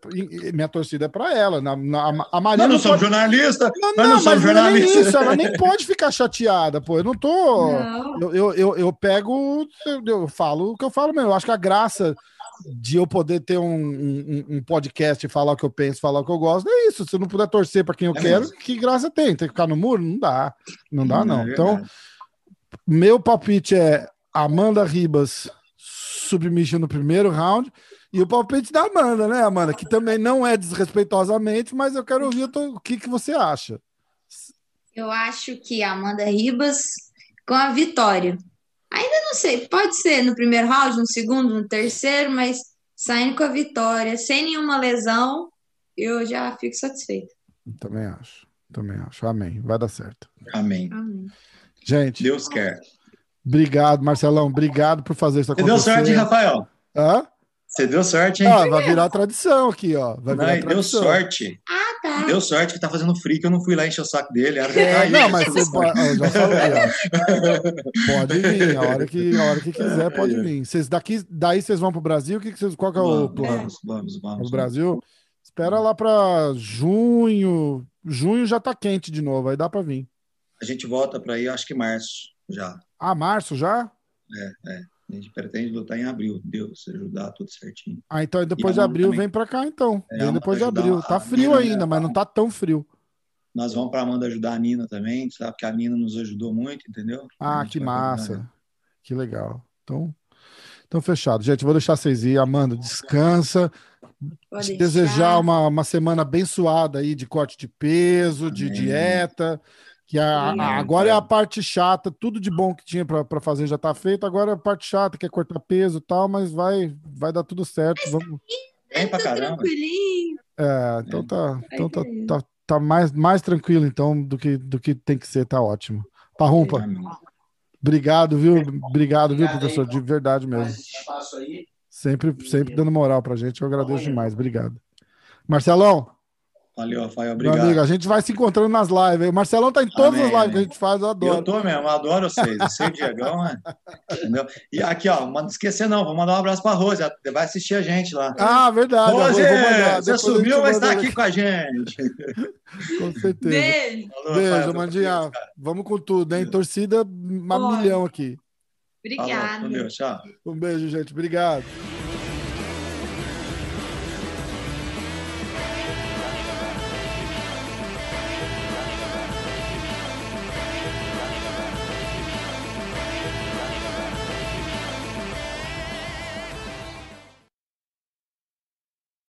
minha torcida é para ela. Na, na, a Maria nós não, somos jornalistas. Não, não, não somos jornalistas. Isso, ela nem pode ficar chateada, pô. Eu não tô. Não. Eu, eu, eu, eu, pego, eu, eu, falo o que eu falo mesmo. Eu acho que a graça de eu poder ter um, um, um, podcast e falar o que eu penso, falar o que eu gosto, é isso. Se eu não puder torcer para quem eu é quero, mesmo. que graça tem? Tem que ficar no muro? Não dá. Não dá, não. É então, meu palpite é Amanda Ribas submission no primeiro round. E o palpite da Amanda, né, Amanda? Que também não é desrespeitosamente, mas eu quero ouvir o que, que você acha. Eu acho que a Amanda Ribas com a vitória. Ainda não sei, pode ser no primeiro round, no segundo, no terceiro, mas saindo com a vitória, sem nenhuma lesão, eu já fico satisfeito. Também acho, também acho. Amém. Vai dar certo. Amém. Amém. Gente. Deus quer. Obrigado, Marcelão. Obrigado por fazer isso acontecer. Você deu sorte, Rafael? Hã? Você deu sorte, hein? Ah, vai virar tradição aqui, ó. Vai virar não, deu sorte. Ah, tá. Deu sorte que tá fazendo frio, que eu não fui lá encher o saco dele. É, não, mas você pode. Eu já falei, ó. Pode vir, a hora que, a hora que quiser, pode vir. Vocês daqui, daí vocês vão pro Brasil? Que que vocês, qual que é o vamos, plano? Vamos, vamos, vamos. O Brasil? Espera lá para junho. Junho já tá quente de novo, aí dá para vir. A gente volta para aí, acho que março já. Ah, março já? É, é. A gente pretende lutar em abril, Deus ajudar tudo certinho. Ah, então depois de abril Amanda vem pra cá, então. É, vem depois de abril. ajudar Tá frio Nina, ainda, né? mas não tá tão frio. Nós vamos para Amanda ajudar a Nina também, sabe? Porque a Nina nos ajudou muito, entendeu? Ah, que ajudar massa. ela. Que legal. Então, então fechado. Gente, vou deixar vocês ir. Amanda, descansa. Pode Te deixar. desejar uma, uma semana abençoada aí de corte de peso, de Amém. dieta. Que a- a- agora é a parte chata, tudo de bom que tinha para fazer já tá feito. Agora é a parte chata, que é cortar peso e tal, mas vai, vai dar tudo certo. Vamos, Bem pra Tá caramba. tranquilinho. é, então tá, então tá, tá, tá mais, mais tranquilo então do que, do que tem que ser, tá ótimo. Parrumpa, obrigado, viu? Obrigado, viu, professor? De verdade mesmo. Sempre, sempre dando moral pra gente. Eu agradeço demais. Obrigado. Marcelão, Valeu, Rafael. meu Obrigado. amigo, a gente vai se encontrando nas lives. O Marcelão tá em todas Amém, as lives amém. que a gente faz, eu Eu adoro. tô mesmo, eu adoro vocês. Eu sei o Diegão, né? Entendeu? E aqui, ó, não esquecer não, vou mandar um abraço pra Rose, ela vai assistir a gente lá. Ah, verdade. eu Rose, vou mandar. você sumiu, mas manda tá aqui com a gente. Com certeza. Beijo. Falou, Beijo, Rafael, Mandinha. Vamos com tudo, hein? Torcida, um Bora. milhão aqui. Falou, Obrigada. com Deus, tchau. Um beijo, gente. Obrigado.